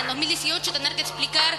En 2018 tener que explicar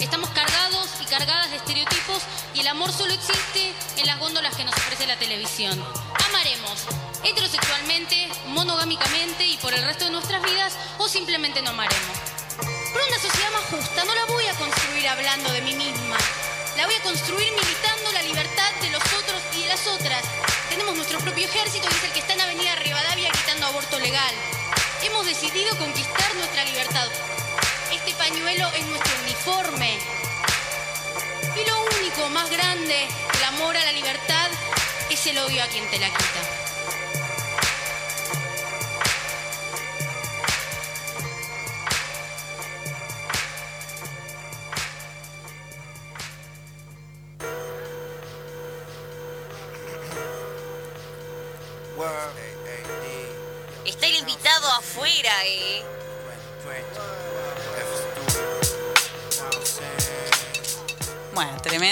Estamos cargados y cargadas de estereotipos y el amor solo existe en las góndolas que nos ofrece la televisión. Amaremos heterosexualmente, monogámicamente y por el resto de nuestras vidas o simplemente no amaremos. Pero una sociedad más justa no la voy a construir hablando de mí misma. La voy a construir militando la libertad de los otros y de las otras. Tenemos nuestro propio ejército que es el que está en Avenida Rivadavia gritando aborto legal. Hemos decidido conquistar nuestra libertad. Pañuelo es nuestro uniforme. Y lo único más grande, el amor a la libertad, es el odio a quien te la quita.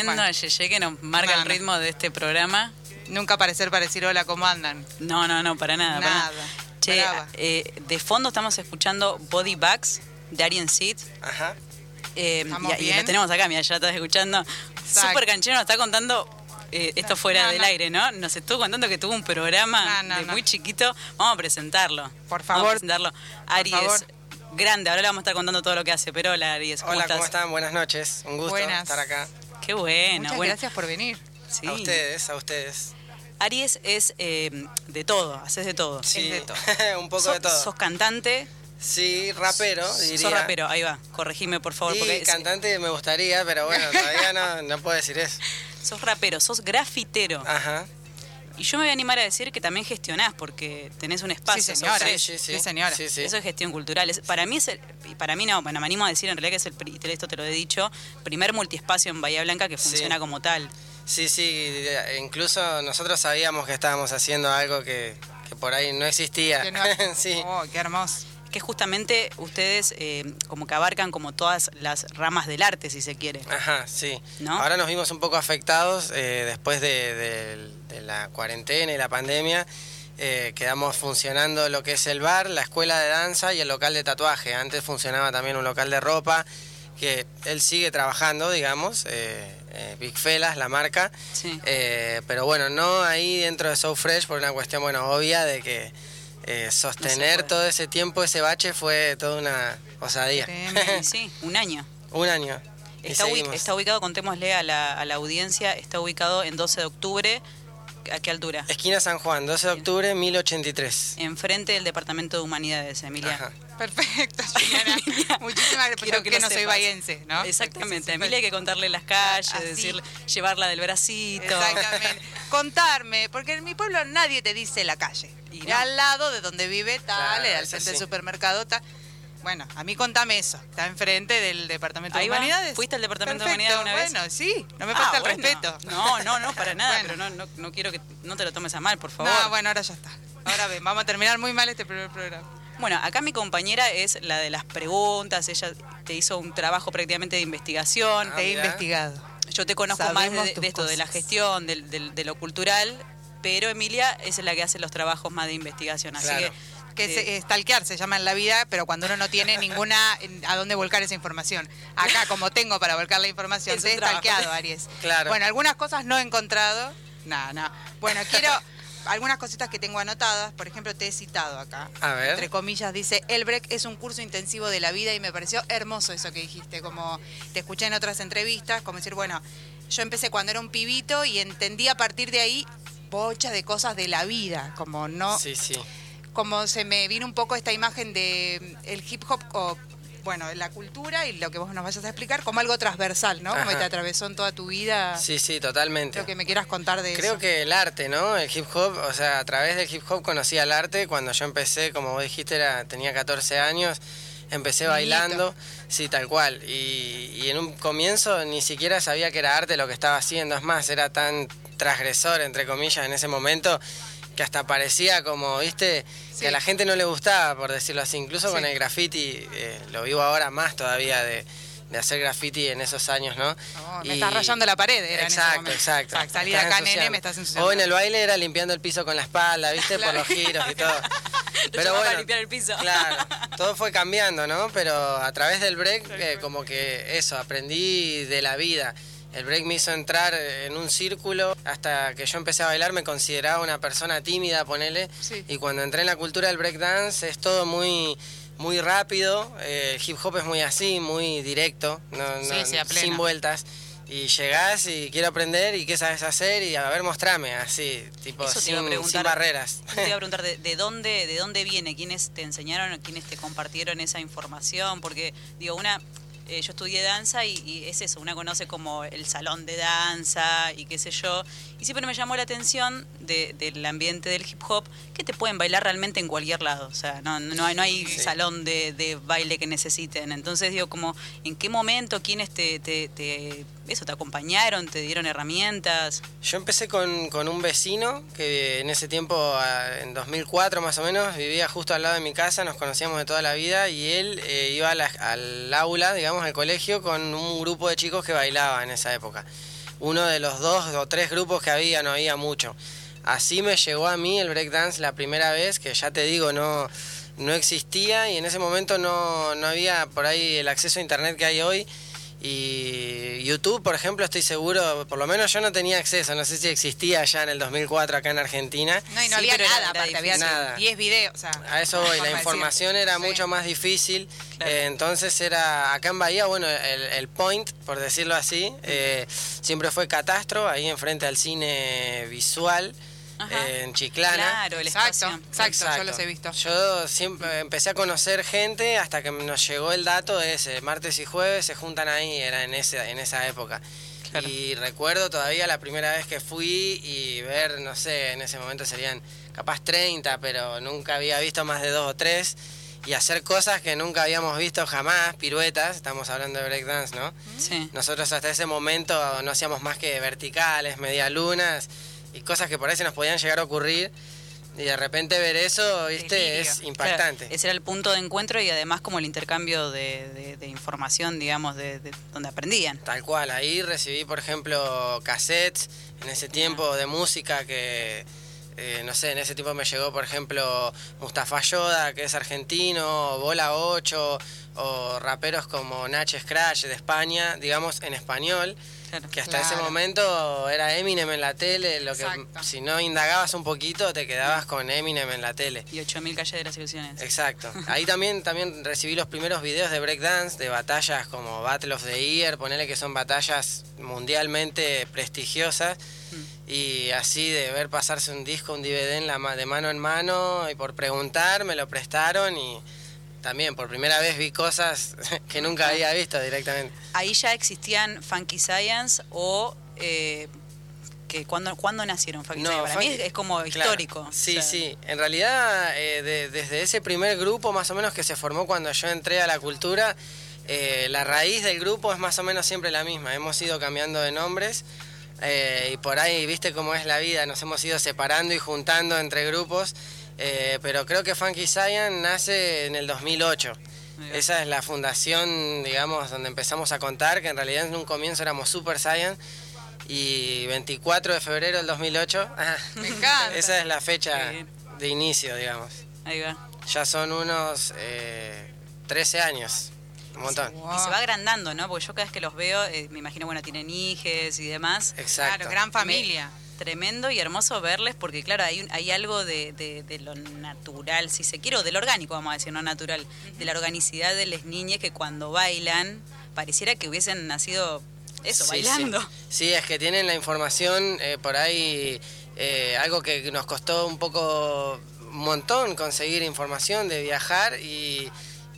Tremendo, Bueno. Yeye que nos marca el ritmo de este programa. Nunca parecer para decir hola, ¿cómo andan? No, no, no, para nada. para Nada. Che, eh, de fondo estamos escuchando Body Bags de Arien Seed. Ajá. Eh, ¿Estamos y, y lo tenemos acá, mira, ya lo estás escuchando. Exacto. Super canchero nos está contando eh, esto fuera No, del no. aire, ¿no? Nos estuvo contando que tuvo un programa No, no, de no. muy chiquito. Vamos a presentarlo. Por Vamos favor. a presentarlo. Aries, favor. grande, ahora le vamos a estar contando todo lo que hace. Pero hola, Aries, ¿cómo Hola, estás? ¿cómo están? Buenas noches. Un gusto Buenas. estar acá. Qué bueno. Muchas bueno. gracias por venir. Sí. A ustedes, a ustedes. Aries es eh, de todo, haces de todo. Sí, de todo. un poco de todo. Sos cantante, Sí, rapero, diría. sos rapero, ahí va, corregime por favor. Porque es- cantante me gustaría, pero bueno, todavía no, no puedo decir eso. sos rapero, sos grafitero. Ajá. Y yo me voy a animar a decir que también gestionás, porque tenés un espacio. Sí, señora. Sí, sí, Sí, señora. Eso es gestión cultural. Es- para mí es el- para mí no, bueno, me animo a decir en realidad que es el, esto te lo he dicho, primer multiespacio en Bahía Blanca que funciona como tal. Sí, sí, de- incluso nosotros sabíamos que estábamos haciendo algo que, que por ahí no existía. Que no- sí. Oh, qué hermoso. Que justamente ustedes eh, como que abarcan como todas las ramas del arte, si se quiere. Ajá, sí. ¿No? Ahora nos vimos un poco afectados eh, después de, de- de la cuarentena y la pandemia. eh, quedamos funcionando lo que es el bar, la escuela de danza y el local de tatuaje. Antes funcionaba también un local de ropa que él sigue trabajando, digamos, Big Felas, la marca. Sí. Pero bueno, no ahí dentro de So Fresh por una cuestión, bueno, obvia de que eh, sostener todo ese tiempo, ese bache, fue toda una osadía. Sí, un año. un año. Está, está ubicado, contémosle a la, a la audiencia, está ubicado en 12 de octubre. ¿A qué altura? Esquina San Juan, 12 de octubre, 1083. Enfrente del Departamento de Humanidades, Emilia. Ajá. Perfecto. Muchísimas gracias. Porque que no soy bahiense, ¿no? Exactamente. A Emilia hay que contarle las calles, Así. decir, llevarla del bracito. Exactamente. Contarme, porque en mi pueblo nadie te dice la calle. Ir no. al lado de donde vive tal, Claro, al frente del sí. supermercado tal. Bueno, a mí contame eso. Está enfrente del Departamento Ahí de va. Humanidades. ¿Fuiste al Departamento de. Humanidades una Bueno, sí, no me Ah, falta el bueno. respeto. No, no, no, para nada, Bueno. pero no, no, no quiero que no te lo tomes a mal, por favor. No, bueno, ahora ya está. Ahora ven, vamos a terminar muy mal este primer programa. Bueno, acá mi compañera es la de las preguntas, ella te hizo un trabajo prácticamente de investigación. Ah, Te he mirá. investigado. Yo te conozco más de, de esto, de la gestión, del- del- de, lo cultural, pero Emilia es la que hace los trabajos más de investigación. Así Claro. que. Que se, stalkear se llama en la vida, pero cuando uno no tiene ninguna a dónde volcar esa información. Acá, como tengo para volcar la información, Es te he stalkeado, Aries. Claro. Bueno, algunas cosas no he encontrado. No, no. Bueno, quiero algunas cositas que tengo anotadas. Por ejemplo, te he citado acá. A ver. Entre comillas, dice, el break es un curso intensivo de la vida y me pareció hermoso eso que dijiste. Como te escuché en otras entrevistas, como decir, bueno, yo empecé cuando era un pibito y entendí a partir de ahí bocha de cosas de la vida. Como no Sí, sí. Como se me vino un poco esta imagen de mm, el hip hop o bueno, la cultura y lo que vos nos vayas a explicar como algo transversal, ¿no? Como Ajá. que te atravesó en toda tu vida. Sí, sí, totalmente. Lo que me quieras contar de Creo eso. que el arte, ¿no? El hip hop, o sea, a través del hip hop conocí al arte. Cuando yo empecé, como vos dijiste, era, tenía 14 años. Empecé bailando, sí, tal cual. Y, y en un comienzo ni siquiera sabía que era arte lo que estaba haciendo. Es más, era tan transgresor, entre comillas, en ese momento, que hasta parecía como, viste, Sí. que a la gente no le gustaba, por decirlo así. Incluso Sí. con el graffiti, eh, lo vivo ahora más todavía de, de hacer graffiti en esos años, ¿no? Oh, me estás rayando la pared, era en ese exacto, exacto. Exacto, salí de acá, nene, me estás ensuciando. O en el baile era limpiando el piso con la espalda, ¿viste? Por los giros y todo. Llamaba a limpiar el piso. Claro, todo fue cambiando, ¿no? Pero a través del break, eh, como que eso, aprendí de la vida. El break me hizo entrar en un círculo. Hasta que yo empecé a bailar me consideraba una persona tímida, ponele. Sí. Y cuando entré en la cultura del breakdance es todo muy muy rápido. eh, el hip hop es muy así, muy directo, no- Sí, no- sin vueltas. Y llegás y quiero aprender y qué sabes hacer y a ver, mostrame, así, tipo, sin, barreras. Te iba a preguntar de, de dónde, de dónde viene, quiénes te enseñaron, quiénes te compartieron esa información, porque digo, una, eh, yo estudié danza y, y es eso, una conoce como el salón de danza y qué sé yo, y siempre me llamó la atención de- del ambiente del hip hop que te pueden bailar realmente en cualquier lado, o sea, no, no, hay, no hay Sí. salón de, de baile que necesiten, entonces digo como, ¿en qué momento quiénes te, te, te eso, te acompañaron, te dieron herramientas. Yo empecé con, un vecino que en ese tiempo, en 2004 más o menos, vivía justo al lado de mi casa, nos conocíamos de toda la vida y él eh, iba al aula, digamos, al colegio con un grupo de chicos que bailaba en esa época. Uno de los dos o tres grupos que había, no había mucho. Así me llegó a mí el breakdance la primera vez, que ya te digo, no, no existía y en ese momento no, no había por ahí el acceso a internet que hay hoy. Y YouTube, por ejemplo, estoy seguro, por lo menos yo no tenía acceso, no sé si existía ya en el 2004 acá en Argentina. No, y no Sí, había nada, aparte, había. Nada. 10 videos. O sea, A eso voy, la información decir. era Sí. mucho más difícil, Claro. eh, entonces era acá en Bahía, bueno, el, el point, por decirlo así, eh, siempre fue Catastro, ahí enfrente al cine visual, Ajá. en Chiclana. Claro, el Exacto, espacio. exacto, yo los he visto. Yo siempre empecé a conocer gente hasta que nos llegó el dato de ese, martes y jueves se juntan ahí, era en, ese, en esa época. Claro. Y recuerdo todavía la primera vez que fui y ver, no sé, en ese momento serían capaz 30, pero nunca había visto más de dos o tres. Y hacer cosas que nunca habíamos visto jamás, piruetas, estamos hablando de breakdance, ¿no? Sí. Nosotros hasta ese momento no hacíamos más que verticales, medialunas y cosas que por ahí se nos podían llegar a ocurrir. Y de repente ver eso, viste, Delirio. es impactante. Claro, ese era el punto de encuentro y además como el intercambio de, de- de información, digamos, de, de donde aprendían. Tal cual, ahí recibí, por ejemplo, cassettes en ese tiempo de música que, eh, no sé, en ese tiempo me llegó, por ejemplo, Mustafa Yoda, que es argentino, Bola 8, o raperos como Nach Scratch de España, digamos, en español. Claro. Que hasta ese momento era Eminem en la tele, lo que Exacto. si no indagabas un poquito te quedabas con Eminem en la tele. Y 8.000 calles de las ilusiones. Exacto. Ahí también, también recibí los primeros videos de breakdance, de batallas como Battle of the Year, ponele que son batallas mundialmente prestigiosas. Y así de ver pasarse un disco, un DVD en la, de mano en mano, y por preguntar me lo prestaron y también por primera vez vi cosas que nunca había visto directamente. Ahí ya existían Funky Science o... Eh, que ¿cuándo, ¿Cuándo nacieron Funky Science? Para mí Funky- es como claro. histórico. Sí, O sea, sí. En realidad, eh, de- desde ese primer grupo, más o menos que se formó cuando yo entré a la cultura, eh, la raíz del grupo es más o menos siempre la misma. Hemos ido cambiando de nombres eh, y por ahí, viste cómo es la vida, nos hemos ido separando y juntando entre grupos. eh, pero creo que Funky Science nace en el 2008. Ahí va. Esa es la fundación, digamos, donde empezamos a contar, que en realidad en un comienzo éramos Super Saiyan. Y 24 de febrero del 2008, ah, Me encanta. esa es la fecha de inicio, digamos. Ahí va. Ya son unos eh, 13 años, un montón. Wow. Y se va agrandando, ¿no? Porque yo cada vez que los veo, eh, me imagino, bueno, tienen hijes y demás. Exacto. Claro, gran familia. Tremendo y hermoso verles porque, claro, hay, un- hay algo de, de- de lo natural, si se quiere, o de lo orgánico, vamos a decir, no natural, de la organicidad de las niñas que cuando bailan pareciera que hubiesen nacido eso, Sí, bailando. Sí. Sí, es que tienen la información eh, por ahí, eh, algo que nos costó un poco, un montón conseguir información de viajar y,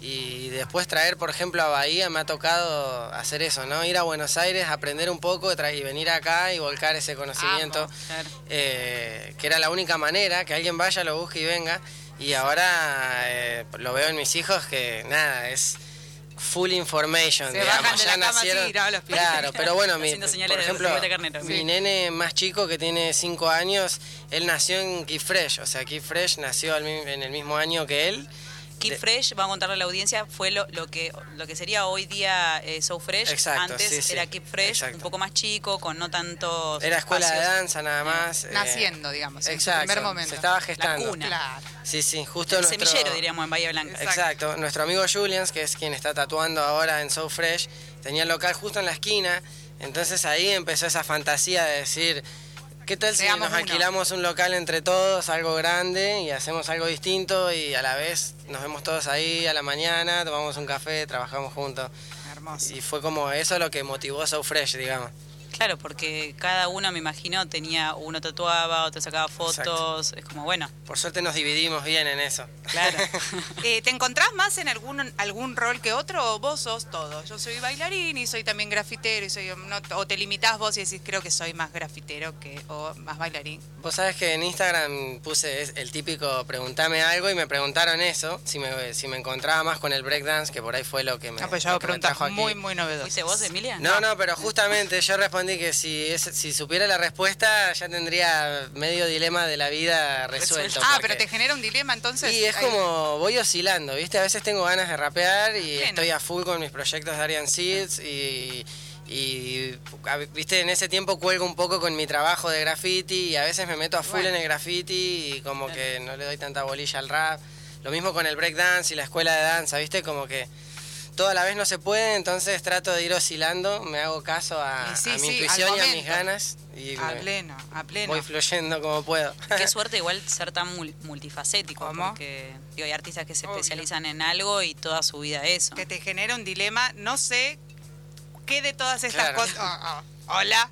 y después traer, por ejemplo, a Bahía, me ha tocado hacer eso, ¿no? Ir a Buenos Aires, aprender un poco y venir acá y volcar ese conocimiento, Amo. Claro. eh, que era la única manera, que alguien vaya, lo busque y venga. Y ahora eh, lo veo en mis hijos que nada, es full information. Se digamos, bajan de ya la cama nacieron- no, los pibes. Claro, pero bueno, mi, de ejemplo, carnero. mi Sí. nene más chico que tiene 5 años, él nació en Keep Fresh, o sea, Keep Fresh nació en el mismo año que él. Keep De- Fresh, vamos a contarle a la audiencia, fue lo, lo que lo que sería hoy día eh, So Fresh. Exacto, Antes sí, sí, era Keep Fresh, exacto. un poco más chico, con no tantos Era escuela de danza nada más. eh, Naciendo, digamos, en su Exacto, primer momento. se estaba gestando. cuna. Claro. Sí, sí, justo El nuestro... semillero, diríamos, en Bahía Blanca. Exacto. Nuestro amigo Julians, que es quien está tatuando ahora en So Fresh, tenía el local justo en la esquina. Entonces ahí empezó esa fantasía de decir, ¿qué tal si Seamos nos uno. alquilamos un local entre todos, algo grande, y hacemos algo distinto y a la vez nos vemos todos ahí a la mañana, tomamos un café, trabajamos juntos. Hermoso. Y fue como eso lo que motivó So Fresh, digamos. Claro, porque cada uno, me imagino, tenía, uno tatuaba, otro sacaba fotos, es como, bueno, Por suerte nos dividimos bien en eso. claro. Eh, ¿Te encontrás más en algún algún rol que otro o vos sos todo? Yo soy bailarín y soy también grafitero y soy no- o te limitás vos y decís creo que soy más grafitero que o más bailarín. Vos sabés que en Instagram puse es- el típico preguntame algo y me preguntaron eso, si me, si me encontraba más con el breakdance, que por ahí fue lo que me, Ah, pues yo lo que me preguntas trajo aquí. muy muy. ¿Fuiste vos, Emilia? No, no, pero justamente yo respondí que si es- si supiera la respuesta ya tendría medio dilema de la vida resuelto. Ah, porque- pero te genera un dilema entonces. Y es Ahí- como voy oscilando, ¿viste? A veces tengo ganas de rapear y estoy a full con mis proyectos de Arian Seeds y, y, a- ¿viste? En ese tiempo cuelgo un poco con mi trabajo de graffiti y a veces me meto a full Bueno. en el graffiti y como que no le doy tanta bolilla al rap. Lo mismo con el breakdance y la escuela de danza, ¿viste? Como que todo a la vez no se puede, entonces trato de ir oscilando, me hago caso a, Y sí, a mi sí, intuición y a mis ganas y a pleno, a pleno. voy fluyendo como puedo. Qué suerte igual ser tan mul- multifacético, ¿Cómo? porque digo, hay artistas que se Obvio. especializan en algo y toda su vida eso. que te genera un dilema, no sé qué de todas estas Claro. cosas. Oh, oh, Hola.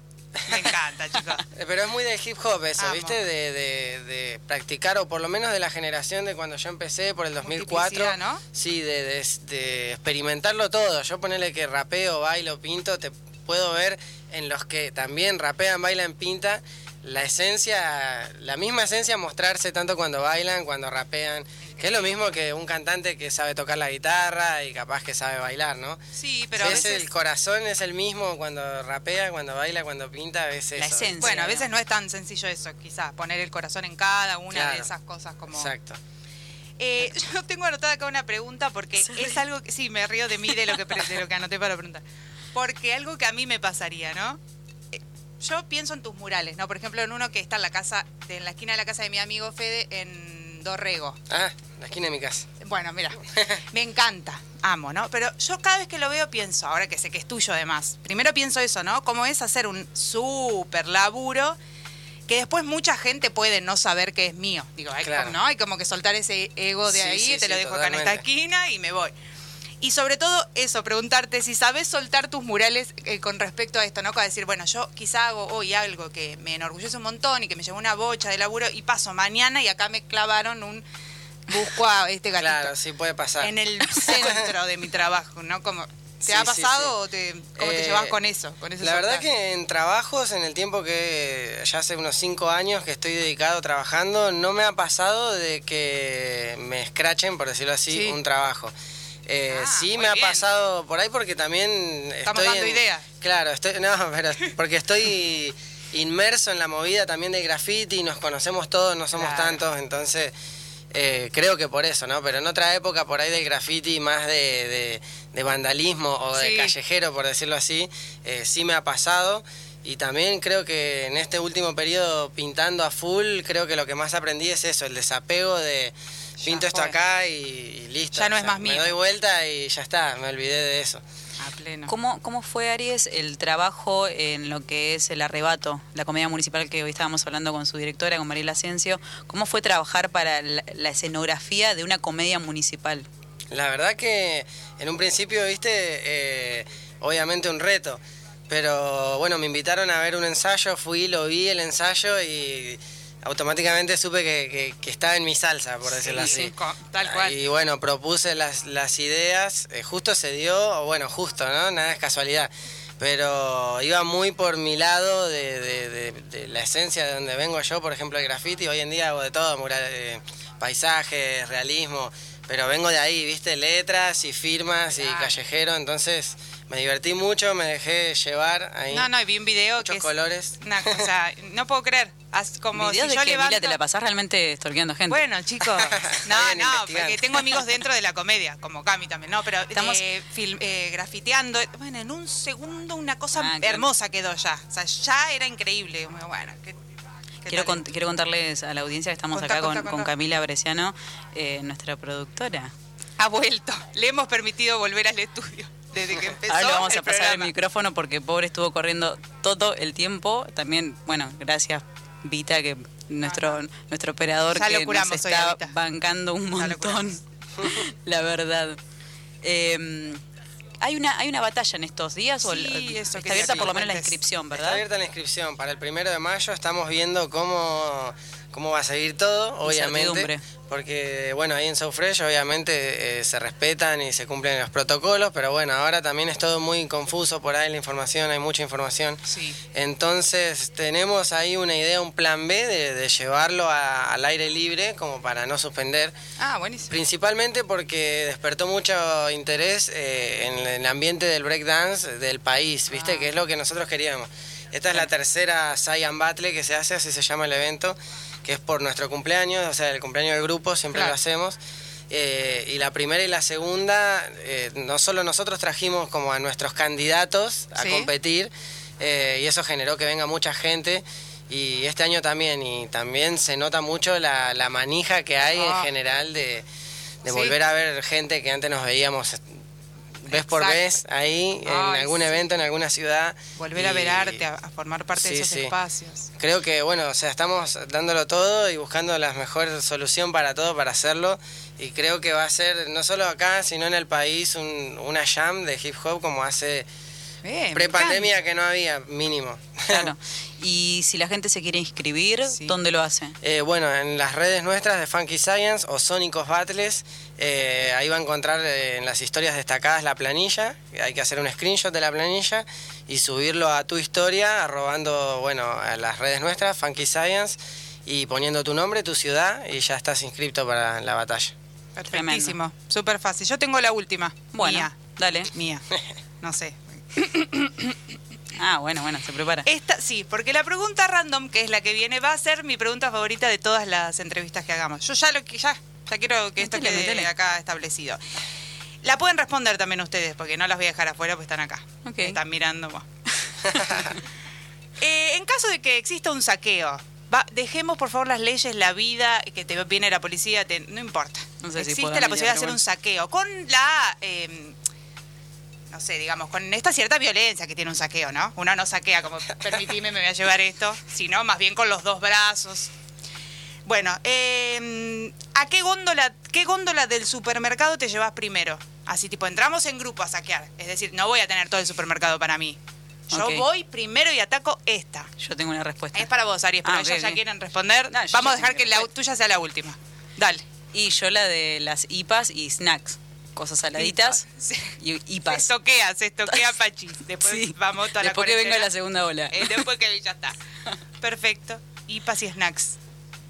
Me encanta, chicos. Pero es muy del hip hop eso, Amo. ¿viste? De, de- de practicar, o por lo menos de la generación de cuando yo empecé, por el 2004. Multiplicidad, ¿no? Sí, de, de- de experimentarlo todo. Yo ponerle que rapeo, bailo, pinto, te puedo ver en los que también rapean, bailan, pinta, la esencia, la misma esencia mostrarse tanto cuando bailan, cuando rapean, que es lo mismo que un cantante que sabe tocar la guitarra y capaz que sabe bailar, ¿no? Sí, pero a veces. el corazón es el mismo cuando rapea, cuando baila, cuando pinta, ves La eso. esencia. Bueno, a veces no es tan sencillo eso, quizás, poner el corazón en cada una de esas cosas como... Exacto. Eh, yo tengo anotada acá una pregunta porque es algo que sí, me río de mí de lo que, de lo que anoté para preguntar. Porque algo que a mí me pasaría, ¿no? Yo pienso en tus murales, ¿no? Por ejemplo, en uno que está en la casa, en la esquina de la casa de mi amigo Fede en Dorrego. Ah, la esquina de mi casa. Bueno, mira, me encanta, amo, ¿no? Pero yo cada vez que lo veo pienso, ahora que sé que es tuyo además, primero pienso eso, ¿no? Cómo es hacer un súper laburo que después mucha gente puede no saber que es mío. Digo, hay, Claro. ¿no? hay como que soltar ese ego de Sí, ahí, sí, te lo dejo acá en esta esquina y me voy. Y sobre todo eso, preguntarte si sabes soltar tus murales eh, con respecto a esto, ¿no? Para decir, bueno, yo quizá hago hoy algo que me enorgullece un montón y que me llevó una bocha de laburo y paso mañana y acá me clavaron un busco a este gatito Claro, sí puede pasar. en el centro de mi trabajo, ¿no? Como, ¿Te Sí, ha pasado sí. o te, cómo te Eh, llevas con eso? Con ese La verdad soltar? que en trabajos, en el tiempo que ya hace unos cinco años que estoy dedicado trabajando, no me ha pasado de que me escrachen, por decirlo así, Sí. un trabajo. Eh, Ah, sí me ha bien. pasado por ahí porque también Estamos estoy dando en- ideas. Claro, estoy, no, pero porque estoy inmerso en la movida también del graffiti, nos conocemos todos, no somos Claro. tantos, entonces eh, creo que por eso, ¿no? Pero en otra época por ahí del graffiti más de, de- de vandalismo o de callejero, por decirlo así, eh, sí me ha pasado. Y también creo que en este último periodo pintando a full, creo que lo que más aprendí es eso, el desapego de pinto esto acá y, y listo. Ya no O es más mío. Me doy vuelta y ya está, me olvidé de eso. A pleno. ¿Cómo, ¿Cómo fue, Aries, el trabajo en lo que es el arrebato, la comedia municipal que hoy estábamos hablando con su directora, con Mariela Asensio? ¿Cómo fue trabajar para la, la escenografía de una comedia municipal? La verdad que en un principio, viste, eh, obviamente un reto. Pero bueno, me invitaron a ver un ensayo, fui, lo vi el ensayo y automáticamente supe que, que- que estaba en mi salsa, por decirlo Sí, así. tal cual. Y bueno, propuse las, las ideas, eh, justo se dio, o bueno, justo, ¿no? Nada es casualidad. Pero iba muy por mi lado de, de- de- de la esencia de donde vengo yo, por ejemplo, el graffiti. Hoy en día hago de todo, mural, eh, paisajes, realismo. Pero vengo de ahí, viste, letras y firmas y callejero. Entonces me divertí mucho, me dejé llevar ahí. No, no, y vi un video Muchos que es colores. una cosa, no puedo creer, como si de yo que, levanto... Te la pasás realmente estorqueando gente. Bueno, chicos, no, no, porque tengo amigos dentro de la comedia, como Cami también, no, pero Estamos- eh, film- eh, grafiteando, bueno, en un segundo una cosa Ah, claro. hermosa quedó ya, o sea, ya era increíble, bueno, ¿qué, qué Quiero, cont- quiero contarles a la audiencia que estamos Contá, acá contá, con, contá. con Camila Bresciano, eh, nuestra productora. Ha vuelto, le hemos permitido volver al estudio desde que empezó Ahora vamos el a pasar programa. el micrófono porque pobre estuvo corriendo todo el tiempo. También, bueno, gracias Vita, que nuestro, nuestro operador Ya que nos está bancando un montón. la verdad. Eh, hay una hay una batalla en estos días o Sí, el- eso está abierta por lo me menos la inscripción, Está ¿verdad? abierta la inscripción. Para el primero de mayo estamos viendo cómo, cómo va a seguir todo, obviamente. Porque, bueno, ahí en So Fresh obviamente eh, se respetan y se cumplen los protocolos, pero bueno, ahora también es todo muy confuso por ahí la información, hay mucha información. Sí. Entonces tenemos ahí una idea, un plan B de, de llevarlo a- al aire libre como para no suspender. Ah, buenísimo. Principalmente porque despertó mucho interés eh, en el ambiente del breakdance del país, ¿viste? Ah. Que es lo que nosotros queríamos. Esta es la tercera Saiyan Battle que se hace, así se llama el evento, que es por nuestro cumpleaños, o sea, el cumpleaños del grupo, siempre Claro. lo hacemos. Eh, y la primera y la segunda, eh, no solo nosotros trajimos como a nuestros candidatos a Sí. competir, eh, y eso generó que venga mucha gente. Y este año también, y también se nota mucho la, la manija que hay Ah. en general de, de Sí. volver a ver gente que antes nos veíamos vez por Exacto. vez ahí, en Ay, algún sí. evento, en alguna ciudad. Volver a ver arte, a, a formar parte de esos sí. espacios. Creo que, bueno, o sea, estamos dándolo todo y buscando la mejor solución para todo, para hacerlo. Y creo que va a ser, no solo acá, sino en el país, un- una jam de hip hop como hace pre-pandemia que no había, mínimo. Claro. Y si la gente se quiere inscribir, Sí. ¿dónde lo hace? Eh, bueno, en las redes nuestras de Funky Science o Sónicos Battles, eh, ahí va a encontrar eh, en las historias destacadas la planilla. Hay que hacer un screenshot de la planilla y subirlo a tu historia, arrobando, bueno, a las redes nuestras, Funky Science, y poniendo tu nombre, tu ciudad, y ya estás inscrito para la batalla. Perfectísimo, súper fácil. Yo tengo la última. Bueno, Mía. dale. Mía. No sé. Ah, bueno, bueno, se prepara. Esta, sí, porque la pregunta random, que es la que viene, va a ser mi pregunta favorita de todas las entrevistas que hagamos. Yo ya lo que ya, ya quiero que esto Métele, quede acá establecido. La pueden responder también ustedes, porque no las voy a dejar afuera, porque están acá. Ok. Me Están mirando. Eh, en caso de que exista un saqueo, va- dejemos por favor las leyes, la vida, que te viene la policía, te- no importa. No sé si Existe la posibilidad de hacer un saqueo con la... eh, no sé, digamos, con esta cierta violencia que tiene un saqueo, ¿no? Uno no saquea como, permitime, me voy a llevar esto, sino más bien con los dos brazos. Bueno, eh, ¿a qué góndola, qué góndola del supermercado te llevas primero? Así tipo, entramos en grupo a saquear. Es decir, no voy a tener todo el supermercado para mí. Yo voy primero y ataco esta. Yo tengo una respuesta. Es para vos, Aries, pero Ah, ya quieren responder. No, Vamos a dejar que la tuya sea la última. Dale. Y yo la de las IPAs y snacks. Cosas saladitas Sí. y Se IPAs. estoca, se estoquea Pachi. Después Sí. vamos toda la Después que venga la segunda ola. Eh, después que ya está. Perfecto. IPAs y snacks.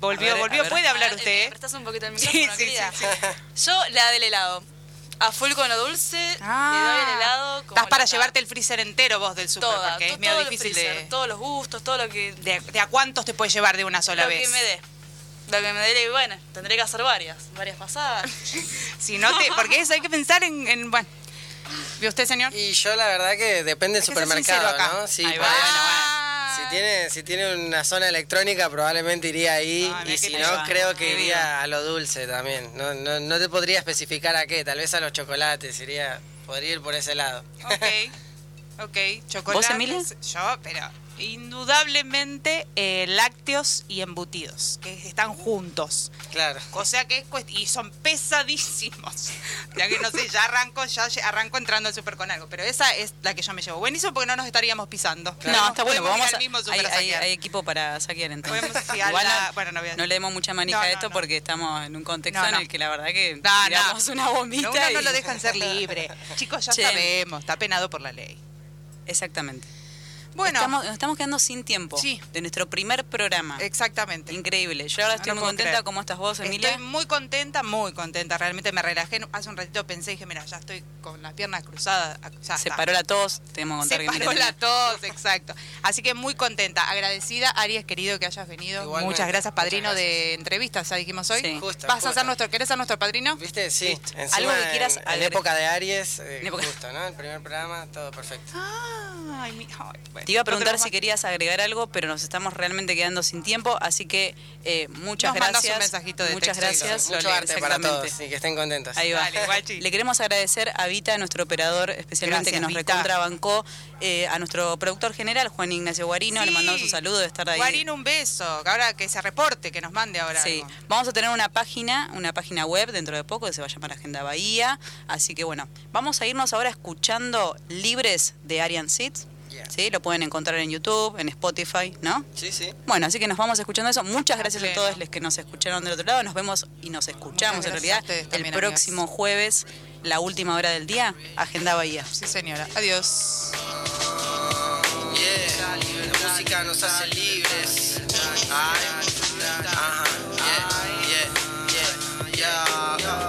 Volvió, A ver, volvió. a. Puede hablar Ah, usted, ¿Me ¿eh? prestás un poquito el Sí, micrófono, sí, querida? Yo, la del helado. A full con lo dulce, le doy el helado. como Ah. Estás para llevarte el freezer entero vos del super, Toda, porque es medio difícil freezer, de, Todos los gustos, todo lo que, de, de a cuántos te puedes llevar de una sola lo vez. que me dé. Lo que me dé, y bueno, tendré que hacer varias, varias pasadas. Si no te, porque eso hay que pensar en, en- bueno. ¿Vio usted, señor? Y yo la verdad que depende del supermercado. ¿no? Sí, Ahí por va, ahí- bueno. Si tiene, si tiene una zona electrónica probablemente iría ahí Ah, y si no creo que iría a lo dulce también. No, no, no te podría especificar a qué, tal vez a los chocolates, iría, podría ir por ese lado. Ok, ok. Chocolate. Emilia? Yo, pero indudablemente eh, lácteos y embutidos, que están juntos. Claro. O sea que es cuest- y son pesadísimos. Ya que no sé, ya arranco, ya arranco entrando al super con algo. Pero esa es la que yo me llevo. Buenísimo porque no nos estaríamos pisando. No, está bueno, podemos ir vamos al a, mismo hay, súper a hay- saquear. hay equipo para saquear entonces. Podemos ir a Igual la- no, bueno, no voy a- no le demos mucha manija No, a no, esto no. porque estamos en un contexto No, en no. el que la verdad que No, no. tiramos una bombita No, uno no y- lo dejan ser libre. Chicos, ya Che. sabemos, está penado por la ley. Exactamente. Bueno, estamos, nos estamos quedando sin tiempo Sí. de nuestro primer programa. exactamente. Increíble. Yo ahora No estoy lo muy contenta. creer. ¿Cómo estás vos, Emilia? Estoy muy contenta, muy contenta. Realmente me relajé. Hace un ratito pensé y dije, mira, ya estoy con las piernas cruzadas. Ya Se está. paró la tos, tenemos que contar Se que paró la tos, exacto. Así que muy contenta, agradecida, Aries querido que hayas venido. Igualmente. Muchas gracias, padrino Muchas de entrevistas, ya dijimos hoy. Sí. Justo, ¿Vas a justo. ser nuestro, querés ser nuestro padrino? ¿Viste? Sí. Algo que quieras en, en época de Aries, eh, época- justo, ¿no? El primer programa, todo perfecto. Ay, mi- ay, bueno. Te iba a preguntar si querías agregar algo, pero nos estamos realmente quedando sin tiempo, así que eh, muchas Nos gracias. un mensajito de muchas texto gracias. Mucho arte para exactamente. todos y que estén contentos. Ahí va. Dale. Le queremos agradecer a Vita, nuestro operador, especialmente Gracias, que nos Vita. recontrabancó, eh, a nuestro productor general, Juan Ignacio Guarino, le mandamos un saludo de estar ahí. Guarín, un beso. Ahora que se reporte, que nos mande ahora. Sí, algo. vamos a tener una página, una página web dentro de poco que se va a llamar Agenda Bahía. Así que bueno, vamos a irnos ahora escuchando Libres de Arian Seeds. ¿Sí? Lo pueden encontrar en YouTube, en Spotify, ¿no? Sí, sí. Bueno, así que nos vamos escuchando eso. Muchas gracias a todos los que nos escucharon del otro lado. Nos vemos y nos escuchamos en realidad el próximo jueves, la última hora del día, Agenda Bahía. Sí, señora. Adiós. Yeah, la música nos hace libres. Ay, ajá, yeah, yeah, yeah, yeah.